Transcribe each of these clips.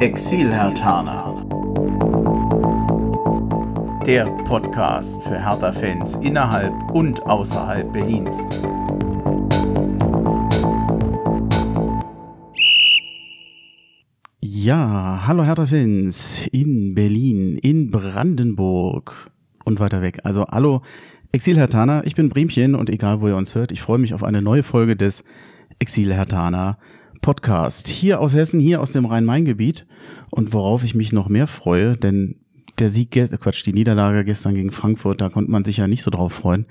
Exil-Hertaner. Der Podcast für Hertha-Fans innerhalb und außerhalb Berlins. Ja, hallo Hertha-Fans in Berlin, in Brandenburg und weiter weg. Also hallo Exil-Hertaner, ich bin Bremchen und egal wo ihr uns hört, ich freue mich auf eine neue Folge des Exil-Hertaner Podcast. Hier aus Hessen, hier aus dem Rhein-Main-Gebiet und worauf ich mich noch mehr freue, denn der Sieg, Quatsch, die Niederlage gestern gegen Frankfurt, da konnte man sich ja nicht so drauf freuen.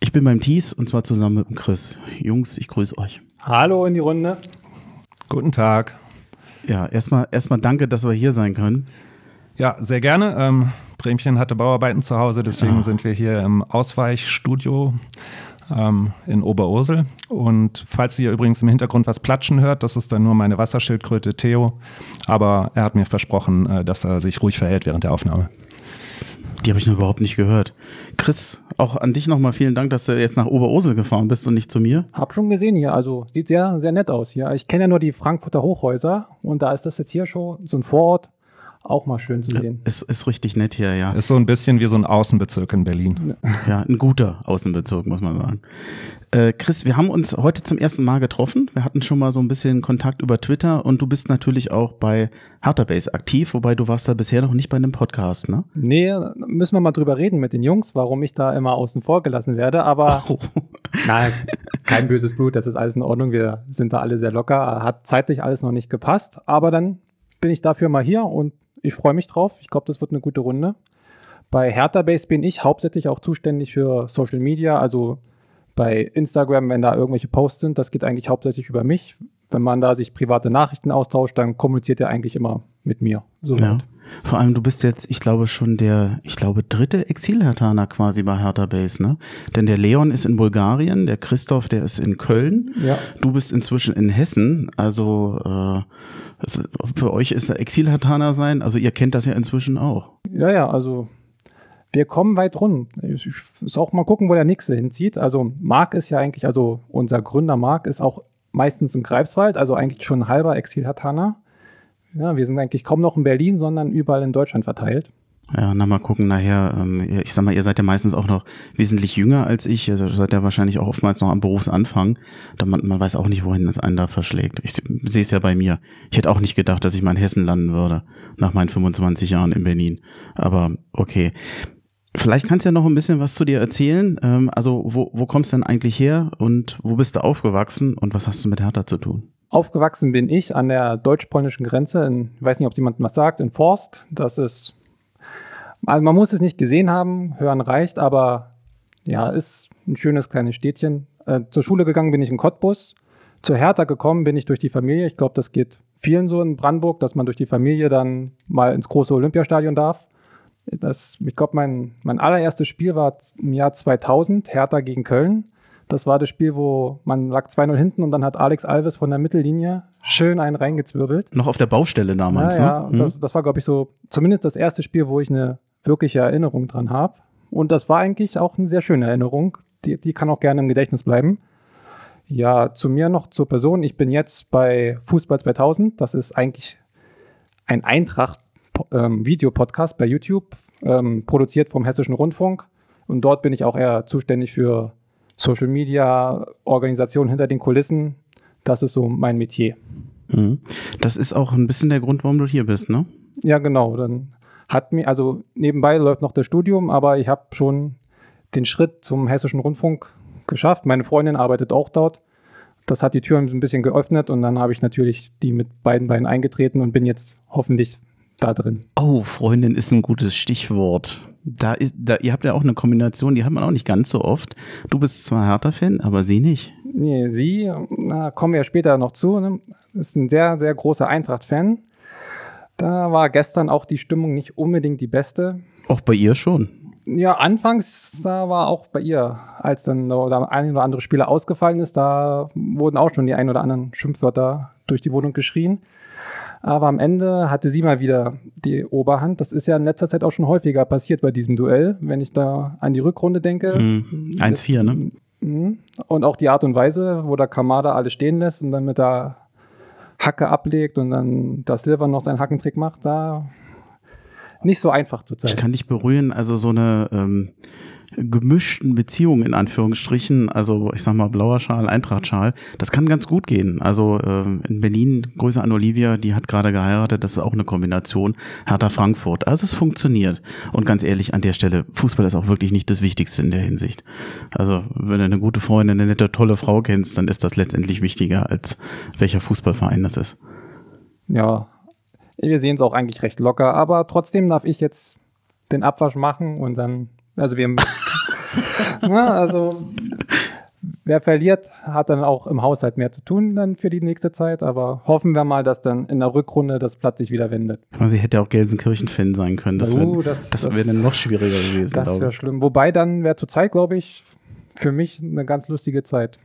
Ich bin beim Thies und zwar zusammen mit dem Chris. Jungs, ich grüße euch. Hallo in die Runde. Guten Tag. Ja, erstmal erstmal danke, dass wir hier sein können. Ja, sehr gerne. Ähm, Bremchen hatte Bauarbeiten zu Hause, deswegen oh. sind wir hier im Ausweichstudio ähm, in Oberursel. Und falls ihr übrigens im Hintergrund was platschen hört, das ist dann nur meine Wasserschildkröte Theo. Aber er hat mir versprochen, äh, dass er sich ruhig verhält während der Aufnahme. Die habe ich noch überhaupt nicht gehört. Chris, auch an dich nochmal vielen Dank, dass du jetzt nach Oberursel gefahren bist und nicht zu mir. Hab schon gesehen hier, also sieht sehr, sehr nett aus hier. Ich kenne ja nur die Frankfurter Hochhäuser und da ist das jetzt hier schon so ein Vorort auch mal schön zu sehen. Es ist richtig nett hier, ja. Ist so ein bisschen wie so ein Außenbezirk in Berlin. Ja, ein guter Außenbezirk, muss man sagen. Äh, Chris, wir haben uns heute zum ersten Mal getroffen. Wir hatten schon mal so ein bisschen Kontakt über Twitter und du bist natürlich auch bei Harterbase aktiv, wobei du warst da bisher noch nicht bei einem Podcast, ne? Nee, müssen wir mal drüber reden mit den Jungs, warum ich da immer außen vor gelassen werde, aber oh. nein, kein böses Blut, das ist alles in Ordnung. Wir sind da alle sehr locker. Hat zeitlich alles noch nicht gepasst, aber dann bin ich dafür mal hier und ich freue mich drauf. Ich glaube, das wird eine gute Runde. Bei Hertha Base bin ich hauptsächlich auch zuständig für Social Media, also bei Instagram, wenn da irgendwelche Posts sind, das geht eigentlich hauptsächlich über mich. Wenn man da sich private Nachrichten austauscht, dann kommuniziert er eigentlich immer mit mir. So ja. Vor allem, du bist jetzt, ich glaube, schon der, ich glaube, dritte Exil-Hertaner quasi bei Hertha Base, ne? Denn der Leon ist in Bulgarien, der Christoph, der ist in Köln. Ja. Du bist inzwischen in Hessen. Also äh, für euch ist Exil-Hertaner sein, also ihr kennt das ja inzwischen auch. Ja, ja, also wir kommen weit rund. Ich muss auch mal gucken, wo der nächste hinzieht. Also Marc ist ja eigentlich, also unser Gründer Marc ist auch meistens in Greifswald, also eigentlich schon ein halber Exil-Hertaner. Ja, wir sind eigentlich kaum noch in Berlin, sondern überall in Deutschland verteilt. Ja, na mal gucken nachher. Ähm, ich sag mal, ihr seid ja meistens auch noch wesentlich jünger als ich. Also seid ja wahrscheinlich auch oftmals noch am Berufsanfang. Da man, man weiß auch nicht, wohin es einen da verschlägt. Ich sehe es ja bei mir. Ich hätte auch nicht gedacht, dass ich mal in Hessen landen würde nach meinen 25 Jahren in Berlin. Aber okay. Vielleicht kannst du ja noch ein bisschen was zu dir erzählen. Ähm, also wo, wo kommst du denn eigentlich her und wo bist du aufgewachsen und was hast du mit Hertha zu tun? Aufgewachsen bin ich an der deutsch-polnischen Grenze in, ich weiß nicht, ob jemand was sagt, in Forst. Das ist also man muss es nicht gesehen haben, hören reicht, aber ja, ist ein schönes kleines Städtchen. Äh, zur Schule gegangen bin ich in Cottbus. Zur Hertha gekommen bin ich durch die Familie. Ich glaube, das geht vielen so in Brandenburg, dass man durch die Familie dann mal ins große Olympiastadion darf. Das, ich glaube, mein, mein allererstes Spiel war im Jahr 2000, Hertha gegen Köln. Das war das Spiel, wo man lag 2-0 hinten und dann hat Alex Alves von der Mittellinie schön einen reingezwirbelt. Noch auf der Baustelle damals, ja, ja. Ne? Das, das war, glaube ich, so zumindest das erste Spiel, wo ich eine wirkliche Erinnerung dran habe. Und das war eigentlich auch eine sehr schöne Erinnerung. Die, die kann auch gerne im Gedächtnis bleiben. Ja, zu mir noch zur Person. Ich bin jetzt bei Fußball 2000. Das ist eigentlich ein Eintracht-Videopodcast ähm, bei YouTube, ähm, produziert vom Hessischen Rundfunk. Und dort bin ich auch eher zuständig für Social Media, Organisation hinter den Kulissen. Das ist so mein Metier. Mhm. Das ist auch ein bisschen der Grund, warum du hier bist, ne? Ja, genau. Dann hat mir, also nebenbei läuft noch das Studium, aber ich habe schon den Schritt zum Hessischen Rundfunk geschafft. Meine Freundin arbeitet auch dort. Das hat die Türen ein bisschen geöffnet und dann habe ich natürlich die mit beiden Beinen eingetreten und bin jetzt hoffentlich da drin. Oh, Freundin ist ein gutes Stichwort. Da ist, da, ihr habt ja auch eine Kombination, die hat man auch nicht ganz so oft. Du bist zwar Hertha-Fan, aber sie nicht. Nee, sie, na, kommen wir ja später noch zu, ne? ist ein sehr, sehr großer Eintracht-Fan. Da war gestern auch die Stimmung nicht unbedingt die beste. Auch bei ihr schon. Ja, anfangs, da war auch bei ihr, als dann der ein oder andere Spieler ausgefallen ist, da wurden auch schon die ein oder anderen Schimpfwörter durch die Wohnung geschrien. Aber am Ende hatte sie mal wieder die Oberhand. Das ist ja in letzter Zeit auch schon häufiger passiert bei diesem Duell, wenn ich da an die Rückrunde denke. Mhm. 1-4, ne? Mhm. Und auch die Art und Weise, wo der Kamada alles stehen lässt und dann mit der Hacke ablegt und dann das Silver noch seinen Hackentrick macht, da nicht so einfach zu zeigen. Ich kann dich beruhigen, also so eine ähm, gemischten Beziehungen in Anführungsstrichen, also ich sag mal blauer Schal, Eintrachtschal, das kann ganz gut gehen. Also äh, in Berlin, Grüße an Olivia, die hat gerade geheiratet, das ist auch eine Kombination, Hertha Frankfurt. Also es funktioniert. Und ganz ehrlich, an der Stelle, Fußball ist auch wirklich nicht das Wichtigste in der Hinsicht. Also wenn du eine gute Freundin, eine nette, tolle Frau kennst, dann ist das letztendlich wichtiger, als welcher Fußballverein das ist. Ja, wir sehen es auch eigentlich recht locker, aber trotzdem darf ich jetzt den Abwasch machen und dann, also wir Na, also wer verliert, hat dann auch im Haushalt mehr zu tun dann für die nächste Zeit. Aber hoffen wir mal, dass dann in der Rückrunde das Blatt sich wieder wendet. Sie hätte auch Gelsenkirchen-Fan sein können. Das wäre uh, das, das das wär dann noch schwieriger gewesen. Das wäre schlimm. Wobei dann wäre zur Zeit, glaube ich, für mich eine ganz lustige Zeit.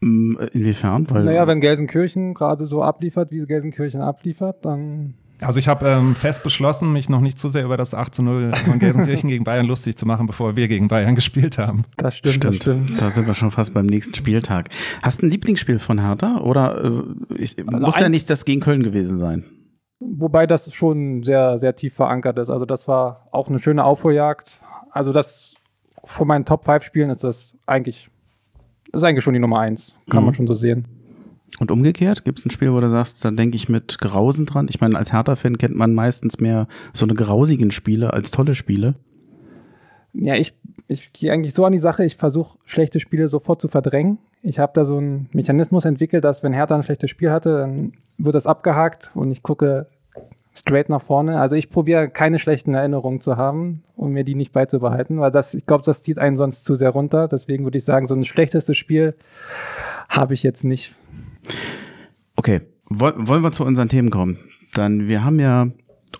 Mm, inwiefern? Weil naja, wenn Gelsenkirchen gerade so abliefert, wie Gelsenkirchen abliefert, dann also ich habe ähm, fest beschlossen, mich noch nicht zu sehr über das 8 zu 0 von Gelsenkirchen gegen Bayern lustig zu machen, bevor wir gegen Bayern gespielt haben. Das stimmt, stimmt. Das stimmt. Da sind wir schon fast beim nächsten Spieltag. Hast du ein Lieblingsspiel von Hertha? Oder äh, ich, also muss ja nicht das gegen Köln gewesen sein? Wobei das schon sehr, sehr tief verankert ist. Also das war auch eine schöne Aufholjagd. Also das von meinen Top 5 Spielen ist das eigentlich, ist eigentlich schon die Nummer 1. Kann mhm. man schon so sehen. Und umgekehrt, gibt es ein Spiel, wo du sagst, da denke ich mit Grausen dran? Ich meine, als Hertha-Fan kennt man meistens mehr so eine grausigen Spiele als tolle Spiele. Ja, ich, ich gehe eigentlich so an die Sache, ich versuche schlechte Spiele sofort zu verdrängen. Ich habe da so einen Mechanismus entwickelt, dass wenn Hertha ein schlechtes Spiel hatte, dann wird das abgehakt und ich gucke straight nach vorne. Also ich probiere keine schlechten Erinnerungen zu haben, um mir die nicht beizubehalten, weil das, ich glaube, das zieht einen sonst zu sehr runter. Deswegen würde ich sagen, so ein schlechtestes Spiel habe ich jetzt nicht. Okay, wollen wir zu unseren Themen kommen? Dann, wir haben ja,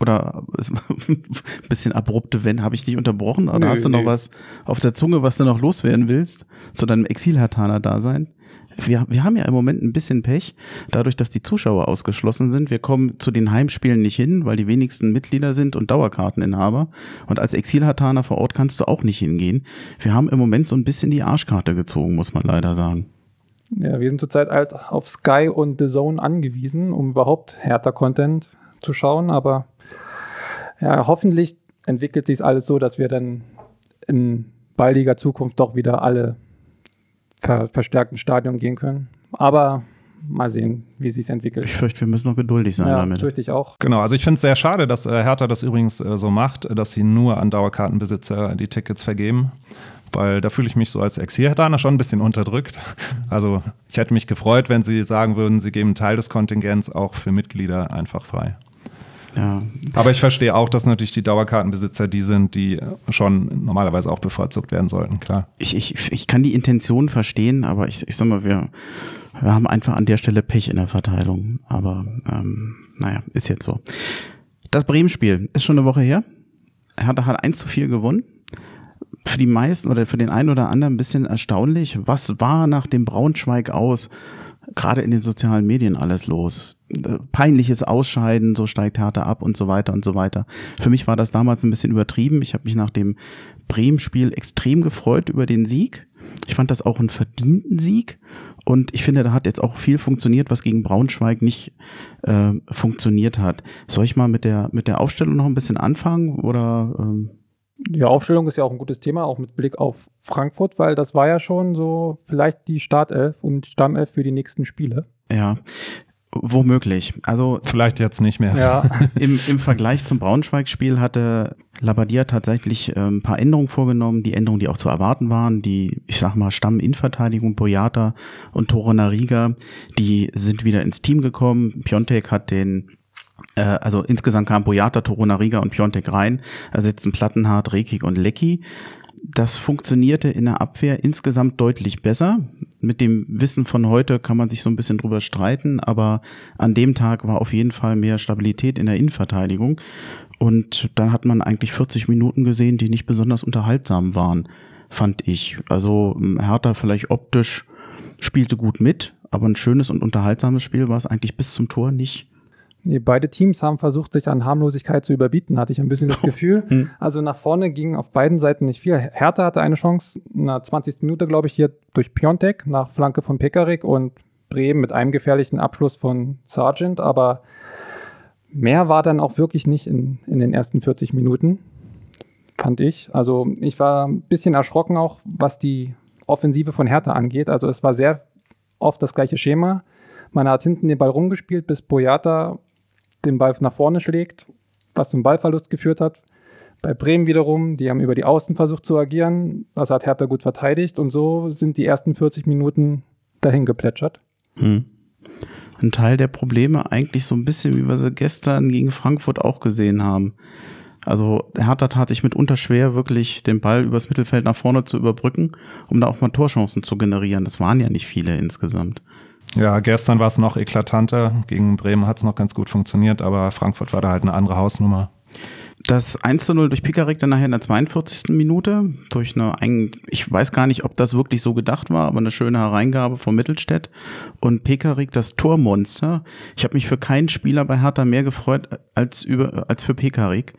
oder ein bisschen abrupte Wenn, habe ich dich unterbrochen? Oder nö, hast du noch was auf der Zunge, was du noch loswerden willst zu deinem Exil-Hartaner-Dasein? Wir, wir haben ja im Moment ein bisschen Pech, dadurch, dass die Zuschauer ausgeschlossen sind. Wir kommen zu den Heimspielen nicht hin, weil die wenigsten Mitglieder sind und Dauerkarteninhaber. Und als Exilhartaner vor Ort kannst du auch nicht hingehen. Wir haben im Moment so ein bisschen die Arschkarte gezogen, muss man leider sagen. Ja, wir sind zurzeit halt auf Sky und The Zone angewiesen, um überhaupt härter Content zu schauen. Aber ja, hoffentlich entwickelt sich alles so, dass wir dann in baldiger Zukunft doch wieder alle ver verstärkten Stadion gehen können. Aber mal sehen, wie sich entwickelt. Ich fürchte, wir müssen noch geduldig sein ja, damit. fürchte ich auch. Genau, also ich finde es sehr schade, dass äh, Hertha das übrigens äh, so macht, dass sie nur an Dauerkartenbesitzer die Tickets vergeben weil da fühle ich mich so als Ex-Hertaner schon ein bisschen unterdrückt. Also ich hätte mich gefreut, wenn Sie sagen würden, Sie geben einen Teil des Kontingents auch für Mitglieder einfach frei. Ja. Aber ich verstehe auch, dass natürlich die Dauerkartenbesitzer die sind, die schon normalerweise auch bevorzugt werden sollten, klar. Ich, ich, ich kann die Intention verstehen, aber ich, ich sag mal, wir, wir haben einfach an der Stelle Pech in der Verteilung. Aber ähm, naja, ist jetzt so. Das Bremen-Spiel ist schon eine Woche her. Er hat, hat 1 zu 4 gewonnen für die meisten oder für den einen oder anderen ein bisschen erstaunlich. Was war nach dem Braunschweig aus gerade in den sozialen Medien alles los? Peinliches Ausscheiden, so steigt Hertha ab und so weiter und so weiter. Für mich war das damals ein bisschen übertrieben. Ich habe mich nach dem Bremen-Spiel extrem gefreut über den Sieg. Ich fand das auch einen verdienten Sieg und ich finde, da hat jetzt auch viel funktioniert, was gegen Braunschweig nicht äh, funktioniert hat. Soll ich mal mit der mit der Aufstellung noch ein bisschen anfangen oder? Ähm die Aufstellung ist ja auch ein gutes Thema, auch mit Blick auf Frankfurt, weil das war ja schon so vielleicht die Startelf und Stammelf für die nächsten Spiele. Ja, Womöglich. Also vielleicht jetzt nicht mehr. Ja. Im, Im Vergleich zum Braunschweig-Spiel hatte Labadia tatsächlich äh, ein paar Änderungen vorgenommen, die Änderungen, die auch zu erwarten waren. Die, ich sag mal, Stamm-Innenverteidigung, Boyata und Toro Nariga, die sind wieder ins Team gekommen. Piontek hat den also insgesamt kamen Boyata, Torunariga und Piontek rein, ersetzten Plattenhardt, Rekik und Lecky. Das funktionierte in der Abwehr insgesamt deutlich besser. Mit dem Wissen von heute kann man sich so ein bisschen drüber streiten, aber an dem Tag war auf jeden Fall mehr Stabilität in der Innenverteidigung. Und dann hat man eigentlich 40 Minuten gesehen, die nicht besonders unterhaltsam waren, fand ich. Also Hertha vielleicht optisch spielte gut mit, aber ein schönes und unterhaltsames Spiel war es eigentlich bis zum Tor nicht. Beide Teams haben versucht, sich an Harmlosigkeit zu überbieten, hatte ich ein bisschen das Gefühl. Hm. Also nach vorne ging auf beiden Seiten nicht viel. Hertha hatte eine Chance, in der 20. Minute, glaube ich, hier durch Piontek nach Flanke von Pekarik und Bremen mit einem gefährlichen Abschluss von Sargent, aber mehr war dann auch wirklich nicht in, in den ersten 40 Minuten, fand ich. Also ich war ein bisschen erschrocken auch, was die Offensive von Hertha angeht. Also es war sehr oft das gleiche Schema. Man hat hinten den Ball rumgespielt, bis Boyata den Ball nach vorne schlägt, was zum Ballverlust geführt hat. Bei Bremen wiederum, die haben über die Außen versucht zu agieren. Das hat Hertha gut verteidigt und so sind die ersten 40 Minuten dahin geplätschert. Hm. Ein Teil der Probleme eigentlich so ein bisschen, wie wir sie gestern gegen Frankfurt auch gesehen haben. Also Hertha tat sich mitunter schwer, wirklich den Ball übers Mittelfeld nach vorne zu überbrücken, um da auch mal Torchancen zu generieren. Das waren ja nicht viele insgesamt. Ja, gestern war es noch eklatanter. Gegen Bremen hat es noch ganz gut funktioniert, aber Frankfurt war da halt eine andere Hausnummer. Das 1 zu 0 durch Pikarik dann nachher in der 42. Minute, durch eine, ich weiß gar nicht, ob das wirklich so gedacht war, aber eine schöne Hereingabe von Mittelstädt. Und Pekarik, das Tormonster. Ich habe mich für keinen Spieler bei Hertha mehr gefreut als, über, als für Pekarik,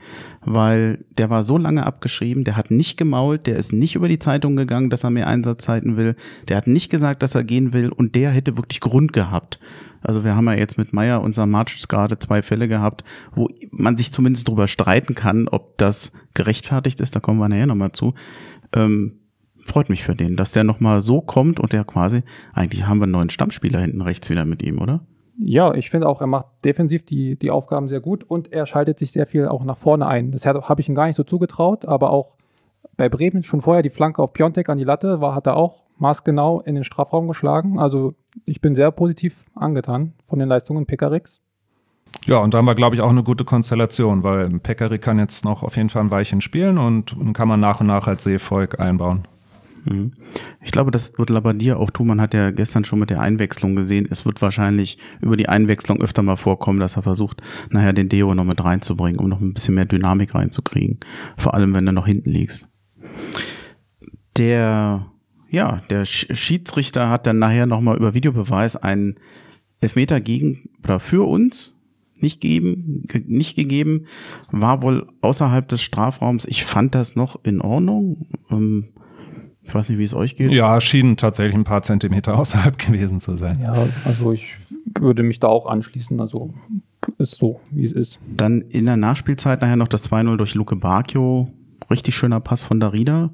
weil der war so lange abgeschrieben, der hat nicht gemault, der ist nicht über die Zeitung gegangen, dass er mehr Einsatzzeiten will, der hat nicht gesagt, dass er gehen will und der hätte wirklich Grund gehabt. Also wir haben ja jetzt mit Meyer und Samartsch gerade zwei Fälle gehabt, wo man sich zumindest darüber streiten kann, ob das gerechtfertigt ist. Da kommen wir nachher nochmal zu. Ähm, freut mich für den, dass der nochmal so kommt und der quasi, eigentlich haben wir einen neuen Stammspieler hinten rechts wieder mit ihm, oder? Ja, ich finde auch, er macht defensiv die, die Aufgaben sehr gut und er schaltet sich sehr viel auch nach vorne ein. Das habe ich ihm gar nicht so zugetraut, aber auch bei Bremen schon vorher die Flanke auf Piontek an die Latte war, hat er auch maßgenau in den Strafraum geschlagen. Also ich bin sehr positiv angetan von den Leistungen Pekarix. Ja, und da haben wir, glaube ich, auch eine gute Konstellation, weil Pekarik kann jetzt noch auf jeden Fall ein Weichen spielen und kann man nach und nach als Seevolk einbauen. Mhm. Ich glaube, das wird Labadia auch tun. Man hat ja gestern schon mit der Einwechslung gesehen. Es wird wahrscheinlich über die Einwechslung öfter mal vorkommen, dass er versucht, nachher den Deo noch mit reinzubringen, um noch ein bisschen mehr Dynamik reinzukriegen. Vor allem, wenn du noch hinten liegst. Der ja, der Schiedsrichter hat dann nachher nochmal über Videobeweis einen Elfmeter gegen oder für uns nicht geben, nicht gegeben, war wohl außerhalb des Strafraums. Ich fand das noch in Ordnung. Ähm, ich weiß nicht, wie es euch geht. Ja, schien tatsächlich ein paar Zentimeter außerhalb gewesen zu sein. Ja, also ich würde mich da auch anschließen. Also ist so, wie es ist. Dann in der Nachspielzeit nachher noch das 2-0 durch Luke Bacchio. Richtig schöner Pass von Darida.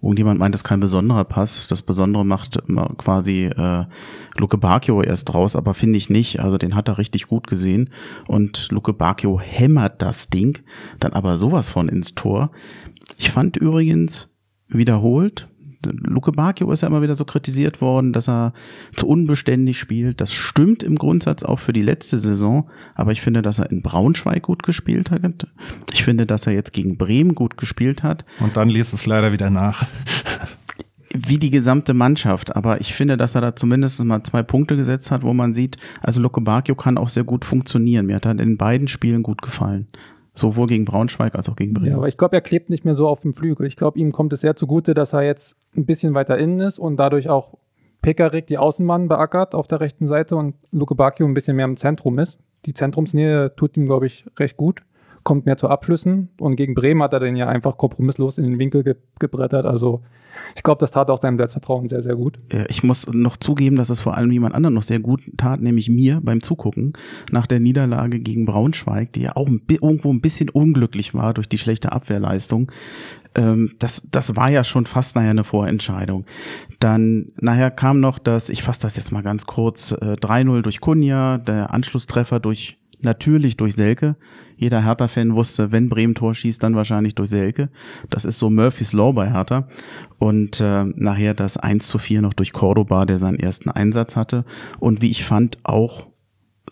Irgendjemand meint, das ist kein besonderer Pass. Das Besondere macht quasi äh, Luke Bacchio erst raus, aber finde ich nicht. Also den hat er richtig gut gesehen. Und Luke Bacchio hämmert das Ding dann aber sowas von ins Tor. Ich fand übrigens wiederholt, Luke Bacchio ist ja immer wieder so kritisiert worden, dass er zu unbeständig spielt. Das stimmt im Grundsatz auch für die letzte Saison, aber ich finde, dass er in Braunschweig gut gespielt hat. Ich finde, dass er jetzt gegen Bremen gut gespielt hat. Und dann liest es leider wieder nach. Wie die gesamte Mannschaft, aber ich finde, dass er da zumindest mal zwei Punkte gesetzt hat, wo man sieht, also Luke Bacchio kann auch sehr gut funktionieren. Mir hat er in beiden Spielen gut gefallen. Sowohl gegen Braunschweig als auch gegen Bremen. Ja, aber ich glaube, er klebt nicht mehr so auf dem Flügel. Ich glaube, ihm kommt es sehr zugute, dass er jetzt ein bisschen weiter innen ist und dadurch auch Pekarik die Außenbahn beackert auf der rechten Seite und Luke Bacchio ein bisschen mehr im Zentrum ist. Die Zentrumsnähe tut ihm, glaube ich, recht gut. Kommt mehr zu Abschlüssen und gegen Bremen hat er den ja einfach kompromisslos in den Winkel ge gebrettert. Also ich glaube, das tat auch seinem Selbstvertrauen sehr, sehr gut. Ich muss noch zugeben, dass es vor allem jemand anderen noch sehr gut tat, nämlich mir beim Zugucken nach der Niederlage gegen Braunschweig, die ja auch ein irgendwo ein bisschen unglücklich war durch die schlechte Abwehrleistung. Ähm, das, das war ja schon fast nachher eine Vorentscheidung. Dann nachher kam noch das, ich fasse das jetzt mal ganz kurz, äh, 3-0 durch Kunja, der Anschlusstreffer durch natürlich durch Selke. Jeder Hertha-Fan wusste, wenn Bremen Tor schießt, dann wahrscheinlich durch Selke. Das ist so Murphys Law bei Hertha. Und äh, nachher das 1 zu 4 noch durch Cordoba, der seinen ersten Einsatz hatte. Und wie ich fand, auch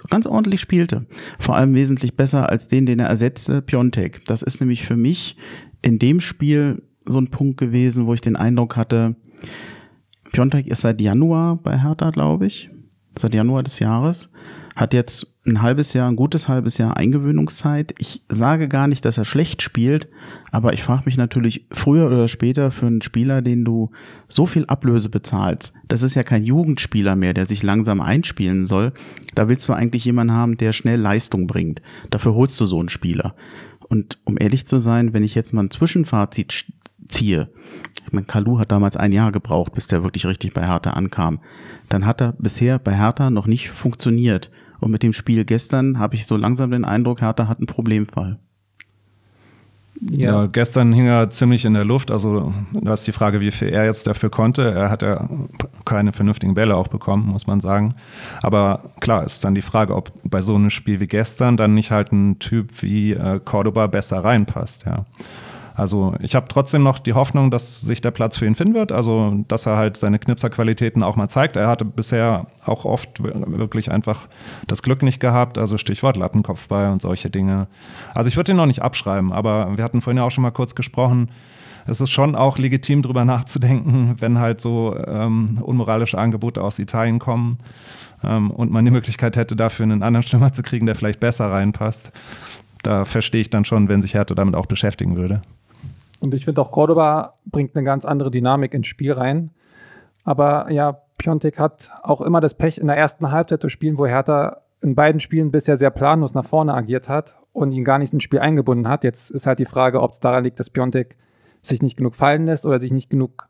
ganz ordentlich spielte. Vor allem wesentlich besser als den, den er ersetzte, Piontek. Das ist nämlich für mich in dem Spiel so ein Punkt gewesen, wo ich den Eindruck hatte, Piontek ist seit Januar bei Hertha, glaube ich. Seit Januar des Jahres hat jetzt ein halbes Jahr, ein gutes halbes Jahr Eingewöhnungszeit. Ich sage gar nicht, dass er schlecht spielt, aber ich frage mich natürlich früher oder später für einen Spieler, den du so viel Ablöse bezahlst. Das ist ja kein Jugendspieler mehr, der sich langsam einspielen soll. Da willst du eigentlich jemanden haben, der schnell Leistung bringt. Dafür holst du so einen Spieler. Und um ehrlich zu sein, wenn ich jetzt mal ein Zwischenfazit ziehe. Ich meine, Kalu hat damals ein Jahr gebraucht, bis der wirklich richtig bei Hertha ankam. Dann hat er bisher bei Hertha noch nicht funktioniert. Und mit dem Spiel gestern habe ich so langsam den Eindruck, Hertha hat einen Problemfall. Ja. ja. gestern hing er ziemlich in der Luft. Also, da ist die Frage, wie viel er jetzt dafür konnte. Er hat ja keine vernünftigen Bälle auch bekommen, muss man sagen. Aber klar ist dann die Frage, ob bei so einem Spiel wie gestern dann nicht halt ein Typ wie äh, Cordoba besser reinpasst. Ja. Also ich habe trotzdem noch die Hoffnung, dass sich der Platz für ihn finden wird. Also dass er halt seine Knipserqualitäten auch mal zeigt. Er hatte bisher auch oft wirklich einfach das Glück nicht gehabt. Also Stichwort Lattenkopfball und solche Dinge. Also ich würde ihn noch nicht abschreiben, aber wir hatten vorhin ja auch schon mal kurz gesprochen. Es ist schon auch legitim, darüber nachzudenken, wenn halt so ähm, unmoralische Angebote aus Italien kommen ähm, und man die Möglichkeit hätte, dafür einen anderen Stürmer zu kriegen, der vielleicht besser reinpasst. Da verstehe ich dann schon, wenn sich Hertha damit auch beschäftigen würde. Und ich finde auch Cordoba bringt eine ganz andere Dynamik ins Spiel rein. Aber ja, Piontek hat auch immer das Pech, in der ersten Halbzeit zu spielen, wo Hertha in beiden Spielen bisher sehr planlos nach vorne agiert hat und ihn gar nicht ins Spiel eingebunden hat. Jetzt ist halt die Frage, ob es daran liegt, dass Piontek sich nicht genug fallen lässt oder sich nicht genug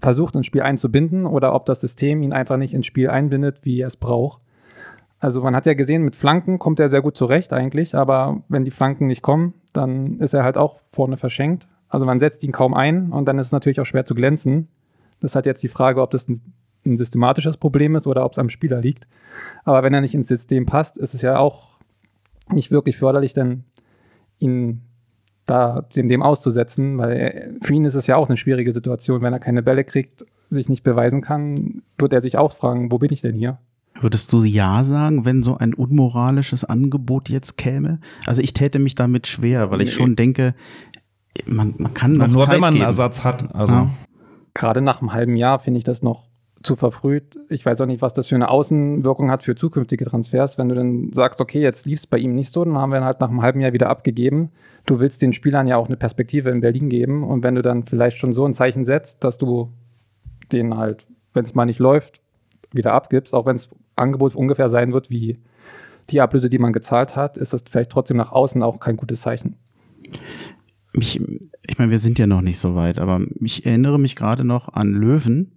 versucht, ins Spiel einzubinden oder ob das System ihn einfach nicht ins Spiel einbindet, wie er es braucht. Also man hat ja gesehen, mit Flanken kommt er sehr gut zurecht eigentlich, aber wenn die Flanken nicht kommen, dann ist er halt auch vorne verschenkt. Also man setzt ihn kaum ein und dann ist es natürlich auch schwer zu glänzen. Das hat jetzt die Frage, ob das ein, ein systematisches Problem ist oder ob es am Spieler liegt. Aber wenn er nicht ins System passt, ist es ja auch nicht wirklich förderlich, dann ihn da in dem auszusetzen, weil er, für ihn ist es ja auch eine schwierige Situation, wenn er keine Bälle kriegt, sich nicht beweisen kann, wird er sich auch fragen, wo bin ich denn hier? Würdest du Ja sagen, wenn so ein unmoralisches Angebot jetzt käme? Also ich täte mich damit schwer, weil ich schon denke, man, man kann noch Nur Zeit wenn man geben. einen Ersatz hat. Also. Ja. Gerade nach einem halben Jahr finde ich das noch zu verfrüht. Ich weiß auch nicht, was das für eine Außenwirkung hat für zukünftige Transfers. Wenn du dann sagst, okay, jetzt lief es bei ihm nicht so, dann haben wir ihn halt nach einem halben Jahr wieder abgegeben. Du willst den Spielern ja auch eine Perspektive in Berlin geben. Und wenn du dann vielleicht schon so ein Zeichen setzt, dass du den halt, wenn es mal nicht läuft, wieder abgibst, auch wenn es Angebot ungefähr sein wird wie die Ablöse, die man gezahlt hat, ist das vielleicht trotzdem nach außen auch kein gutes Zeichen mich, ich meine, wir sind ja noch nicht so weit, aber ich erinnere mich gerade noch an Löwen,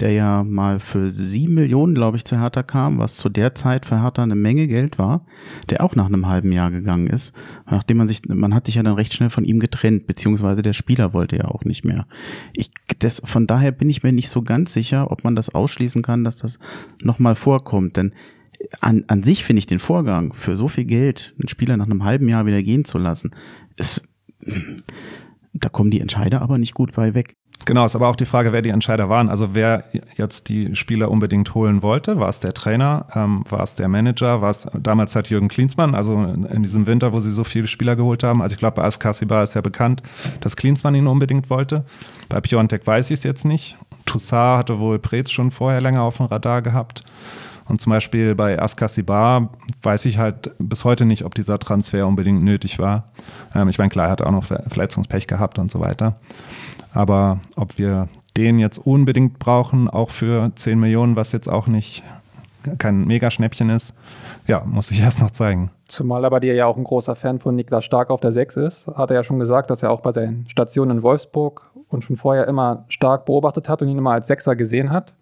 der ja mal für sieben Millionen, glaube ich, zu Hertha kam, was zu der Zeit für Hertha eine Menge Geld war, der auch nach einem halben Jahr gegangen ist, nachdem man sich, man hat sich ja dann recht schnell von ihm getrennt, beziehungsweise der Spieler wollte ja auch nicht mehr. Ich, das, von daher bin ich mir nicht so ganz sicher, ob man das ausschließen kann, dass das nochmal vorkommt, denn an, an sich finde ich den Vorgang, für so viel Geld einen Spieler nach einem halben Jahr wieder gehen zu lassen, ist da kommen die Entscheider aber nicht gut bei weg. Genau, ist aber auch die Frage, wer die Entscheider waren. Also wer jetzt die Spieler unbedingt holen wollte, war es der Trainer, ähm, war es der Manager, war es damals hat Jürgen Klinsmann, also in diesem Winter, wo sie so viele Spieler geholt haben. Also ich glaube, bei Askasiba ist ja bekannt, dass Klinsmann ihn unbedingt wollte. Bei Piontek weiß ich es jetzt nicht. Toussaint hatte wohl Preetz schon vorher länger auf dem Radar gehabt. Und zum Beispiel bei Askasibar weiß ich halt bis heute nicht, ob dieser Transfer unbedingt nötig war. Ähm, ich meine, klar, er hat auch noch Verletzungspech gehabt und so weiter. Aber ob wir den jetzt unbedingt brauchen, auch für 10 Millionen, was jetzt auch nicht kein Megaschnäppchen ist, ja, muss ich erst noch zeigen. Zumal aber dir ja auch ein großer Fan von Niklas Stark auf der 6 ist, hat er ja schon gesagt, dass er auch bei seinen Stationen in Wolfsburg und schon vorher immer stark beobachtet hat und ihn immer als Sechser gesehen hat.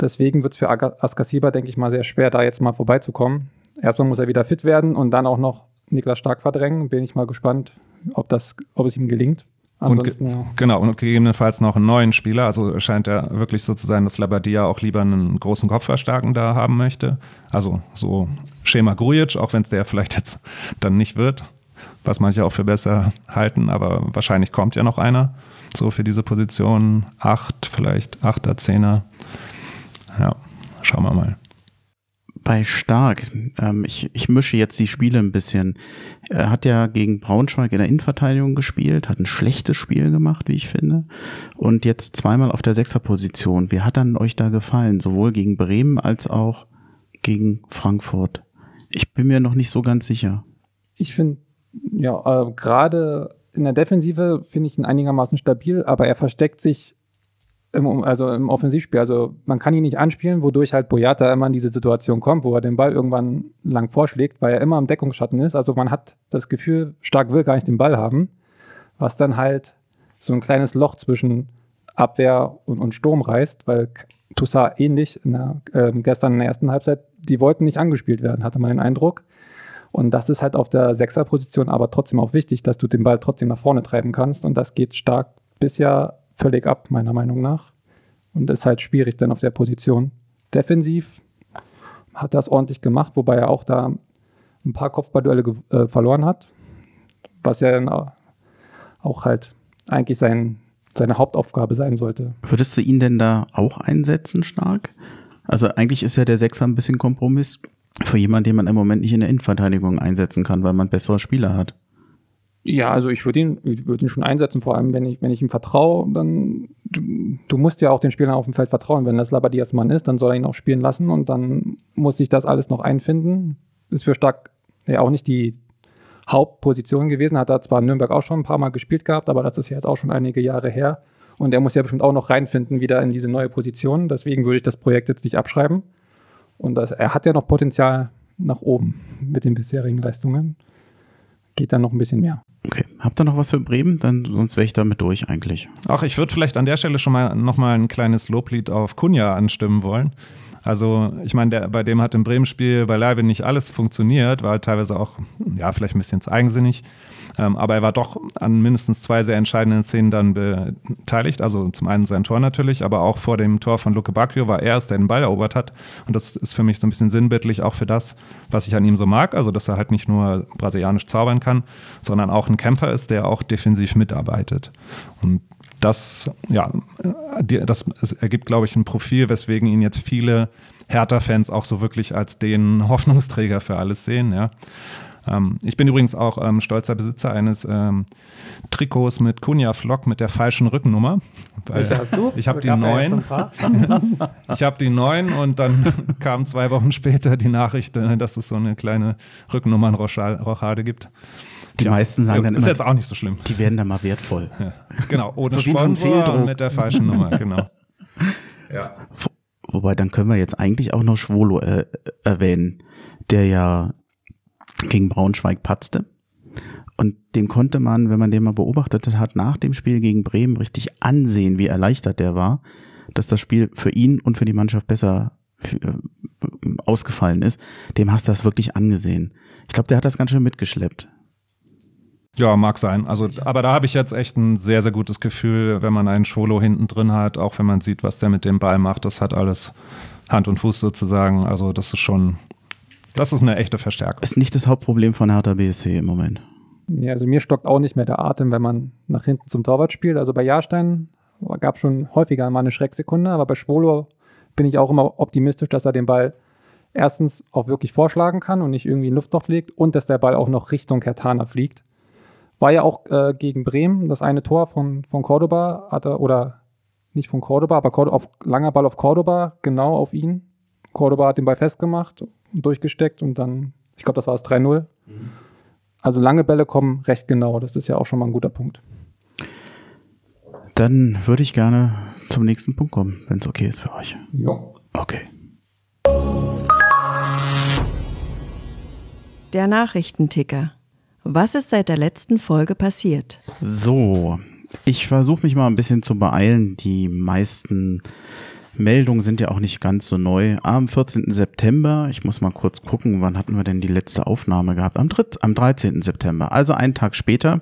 Deswegen wird es für Askasiba, denke ich mal, sehr schwer, da jetzt mal vorbeizukommen. Erstmal muss er wieder fit werden und dann auch noch Niklas Stark verdrängen. Bin ich mal gespannt, ob, das, ob es ihm gelingt. Ansonsten, und ja. Genau, und gegebenenfalls noch einen neuen Spieler. Also scheint er wirklich so zu sein, dass Labadia auch lieber einen großen Kopfverstärken da haben möchte. Also so Schema Grujic, auch wenn es der vielleicht jetzt dann nicht wird, was manche auch für besser halten, aber wahrscheinlich kommt ja noch einer. So für diese Position acht, vielleicht achter, zehner ja, schauen wir mal. Bei Stark, ähm, ich, ich mische jetzt die Spiele ein bisschen. Er hat ja gegen Braunschweig in der Innenverteidigung gespielt, hat ein schlechtes Spiel gemacht, wie ich finde. Und jetzt zweimal auf der Sechserposition. Wie hat dann euch da gefallen? Sowohl gegen Bremen als auch gegen Frankfurt. Ich bin mir noch nicht so ganz sicher. Ich finde, ja, äh, gerade in der Defensive finde ich ihn einigermaßen stabil, aber er versteckt sich im, also im Offensivspiel. Also man kann ihn nicht anspielen, wodurch halt Boyata immer in diese Situation kommt, wo er den Ball irgendwann lang vorschlägt, weil er immer im Deckungsschatten ist. Also man hat das Gefühl, Stark will gar nicht den Ball haben, was dann halt so ein kleines Loch zwischen Abwehr und, und Sturm reißt, weil Toussaint ähnlich der, äh, gestern in der ersten Halbzeit, die wollten nicht angespielt werden, hatte man den Eindruck. Und das ist halt auf der Sechserposition aber trotzdem auch wichtig, dass du den Ball trotzdem nach vorne treiben kannst. Und das geht stark bisher völlig ab, meiner Meinung nach. Und ist halt schwierig dann auf der Position. Defensiv hat das ordentlich gemacht, wobei er auch da ein paar Kopfballduelle äh, verloren hat. Was ja dann auch halt eigentlich sein, seine Hauptaufgabe sein sollte. Würdest du ihn denn da auch einsetzen stark? Also eigentlich ist ja der Sechser ein bisschen Kompromiss für jemanden, den man im Moment nicht in der Innenverteidigung einsetzen kann, weil man bessere Spieler hat. Ja, also ich würde ihn, würd ihn schon einsetzen, vor allem wenn ich, wenn ich ihm vertraue, dann du, du musst ja auch den Spielern auf dem Feld vertrauen. Wenn das Labadias Mann ist, dann soll er ihn auch spielen lassen und dann muss sich das alles noch einfinden. Ist für Stark ja auch nicht die Hauptposition gewesen, hat er zwar in Nürnberg auch schon ein paar Mal gespielt gehabt, aber das ist ja jetzt auch schon einige Jahre her. Und er muss ja bestimmt auch noch reinfinden wieder in diese neue Position. Deswegen würde ich das Projekt jetzt nicht abschreiben. Und das, er hat ja noch Potenzial nach oben mit den bisherigen Leistungen. Geht dann noch ein bisschen mehr. Okay. Habt ihr noch was für Bremen? Dann, sonst wäre ich damit durch eigentlich. Ach, ich würde vielleicht an der Stelle schon mal noch mal ein kleines Loblied auf Kunja anstimmen wollen. Also, ich meine, bei dem hat im Bremen-Spiel beileibe nicht alles funktioniert, war halt teilweise auch, ja, vielleicht ein bisschen zu eigensinnig. Ähm, aber er war doch an mindestens zwei sehr entscheidenden Szenen dann beteiligt. Also zum einen sein Tor natürlich, aber auch vor dem Tor von Luke Bacchio war er es, der den Ball erobert hat. Und das ist für mich so ein bisschen sinnbildlich auch für das, was ich an ihm so mag. Also, dass er halt nicht nur brasilianisch zaubern kann, sondern auch ein Kämpfer ist, der auch defensiv mitarbeitet. Und das, ja, das ergibt, glaube ich, ein Profil, weswegen ihn jetzt viele Hertha-Fans auch so wirklich als den Hoffnungsträger für alles sehen, ja. Ähm, ich bin übrigens auch ähm, stolzer Besitzer eines ähm, Trikots mit Kunja Flock mit der falschen Rückennummer. Welche hast du? Ich habe die neun. ich habe die neun und dann kam zwei Wochen später die Nachricht, äh, dass es so eine kleine Rückennummernrochade gibt. Die ja, meisten sagen dann ist immer, jetzt auch nicht so schlimm. Die werden dann mal wertvoll. Ja, genau, oder so Sponsor mit der falschen Nummer, genau. ja. Wobei, dann können wir jetzt eigentlich auch noch Schwolo äh, erwähnen, der ja gegen Braunschweig patzte. Und den konnte man, wenn man den mal beobachtet hat, nach dem Spiel gegen Bremen richtig ansehen, wie erleichtert der war, dass das Spiel für ihn und für die Mannschaft besser äh, ausgefallen ist. Dem hast du das wirklich angesehen. Ich glaube, der hat das ganz schön mitgeschleppt. Ja, mag sein. Also, aber da habe ich jetzt echt ein sehr, sehr gutes Gefühl, wenn man einen Scholo hinten drin hat, auch wenn man sieht, was der mit dem Ball macht. Das hat alles Hand und Fuß sozusagen. Also, das ist schon, das ist eine echte Verstärkung. Ist nicht das Hauptproblem von Hertha BSC im Moment. Ja, also mir stockt auch nicht mehr der Atem, wenn man nach hinten zum Torwart spielt. Also bei Jahrstein gab es schon häufiger mal eine Schrecksekunde, aber bei Schwolo bin ich auch immer optimistisch, dass er den Ball erstens auch wirklich vorschlagen kann und nicht irgendwie in Luftloch legt und dass der Ball auch noch Richtung Kertana fliegt. War ja auch äh, gegen Bremen das eine Tor von, von Cordoba, hat er, oder nicht von Cordoba, aber Cordoba, auf, langer Ball auf Cordoba, genau auf ihn. Cordoba hat den Ball festgemacht, durchgesteckt und dann, ich glaube, das war es 3-0. Mhm. Also lange Bälle kommen recht genau, das ist ja auch schon mal ein guter Punkt. Dann würde ich gerne zum nächsten Punkt kommen, wenn es okay ist für euch. Ja. Okay. Der Nachrichtenticker. Was ist seit der letzten Folge passiert? So, ich versuche mich mal ein bisschen zu beeilen. Die meisten Meldungen sind ja auch nicht ganz so neu. Am 14. September, ich muss mal kurz gucken, wann hatten wir denn die letzte Aufnahme gehabt? Am, 3, am 13. September, also einen Tag später.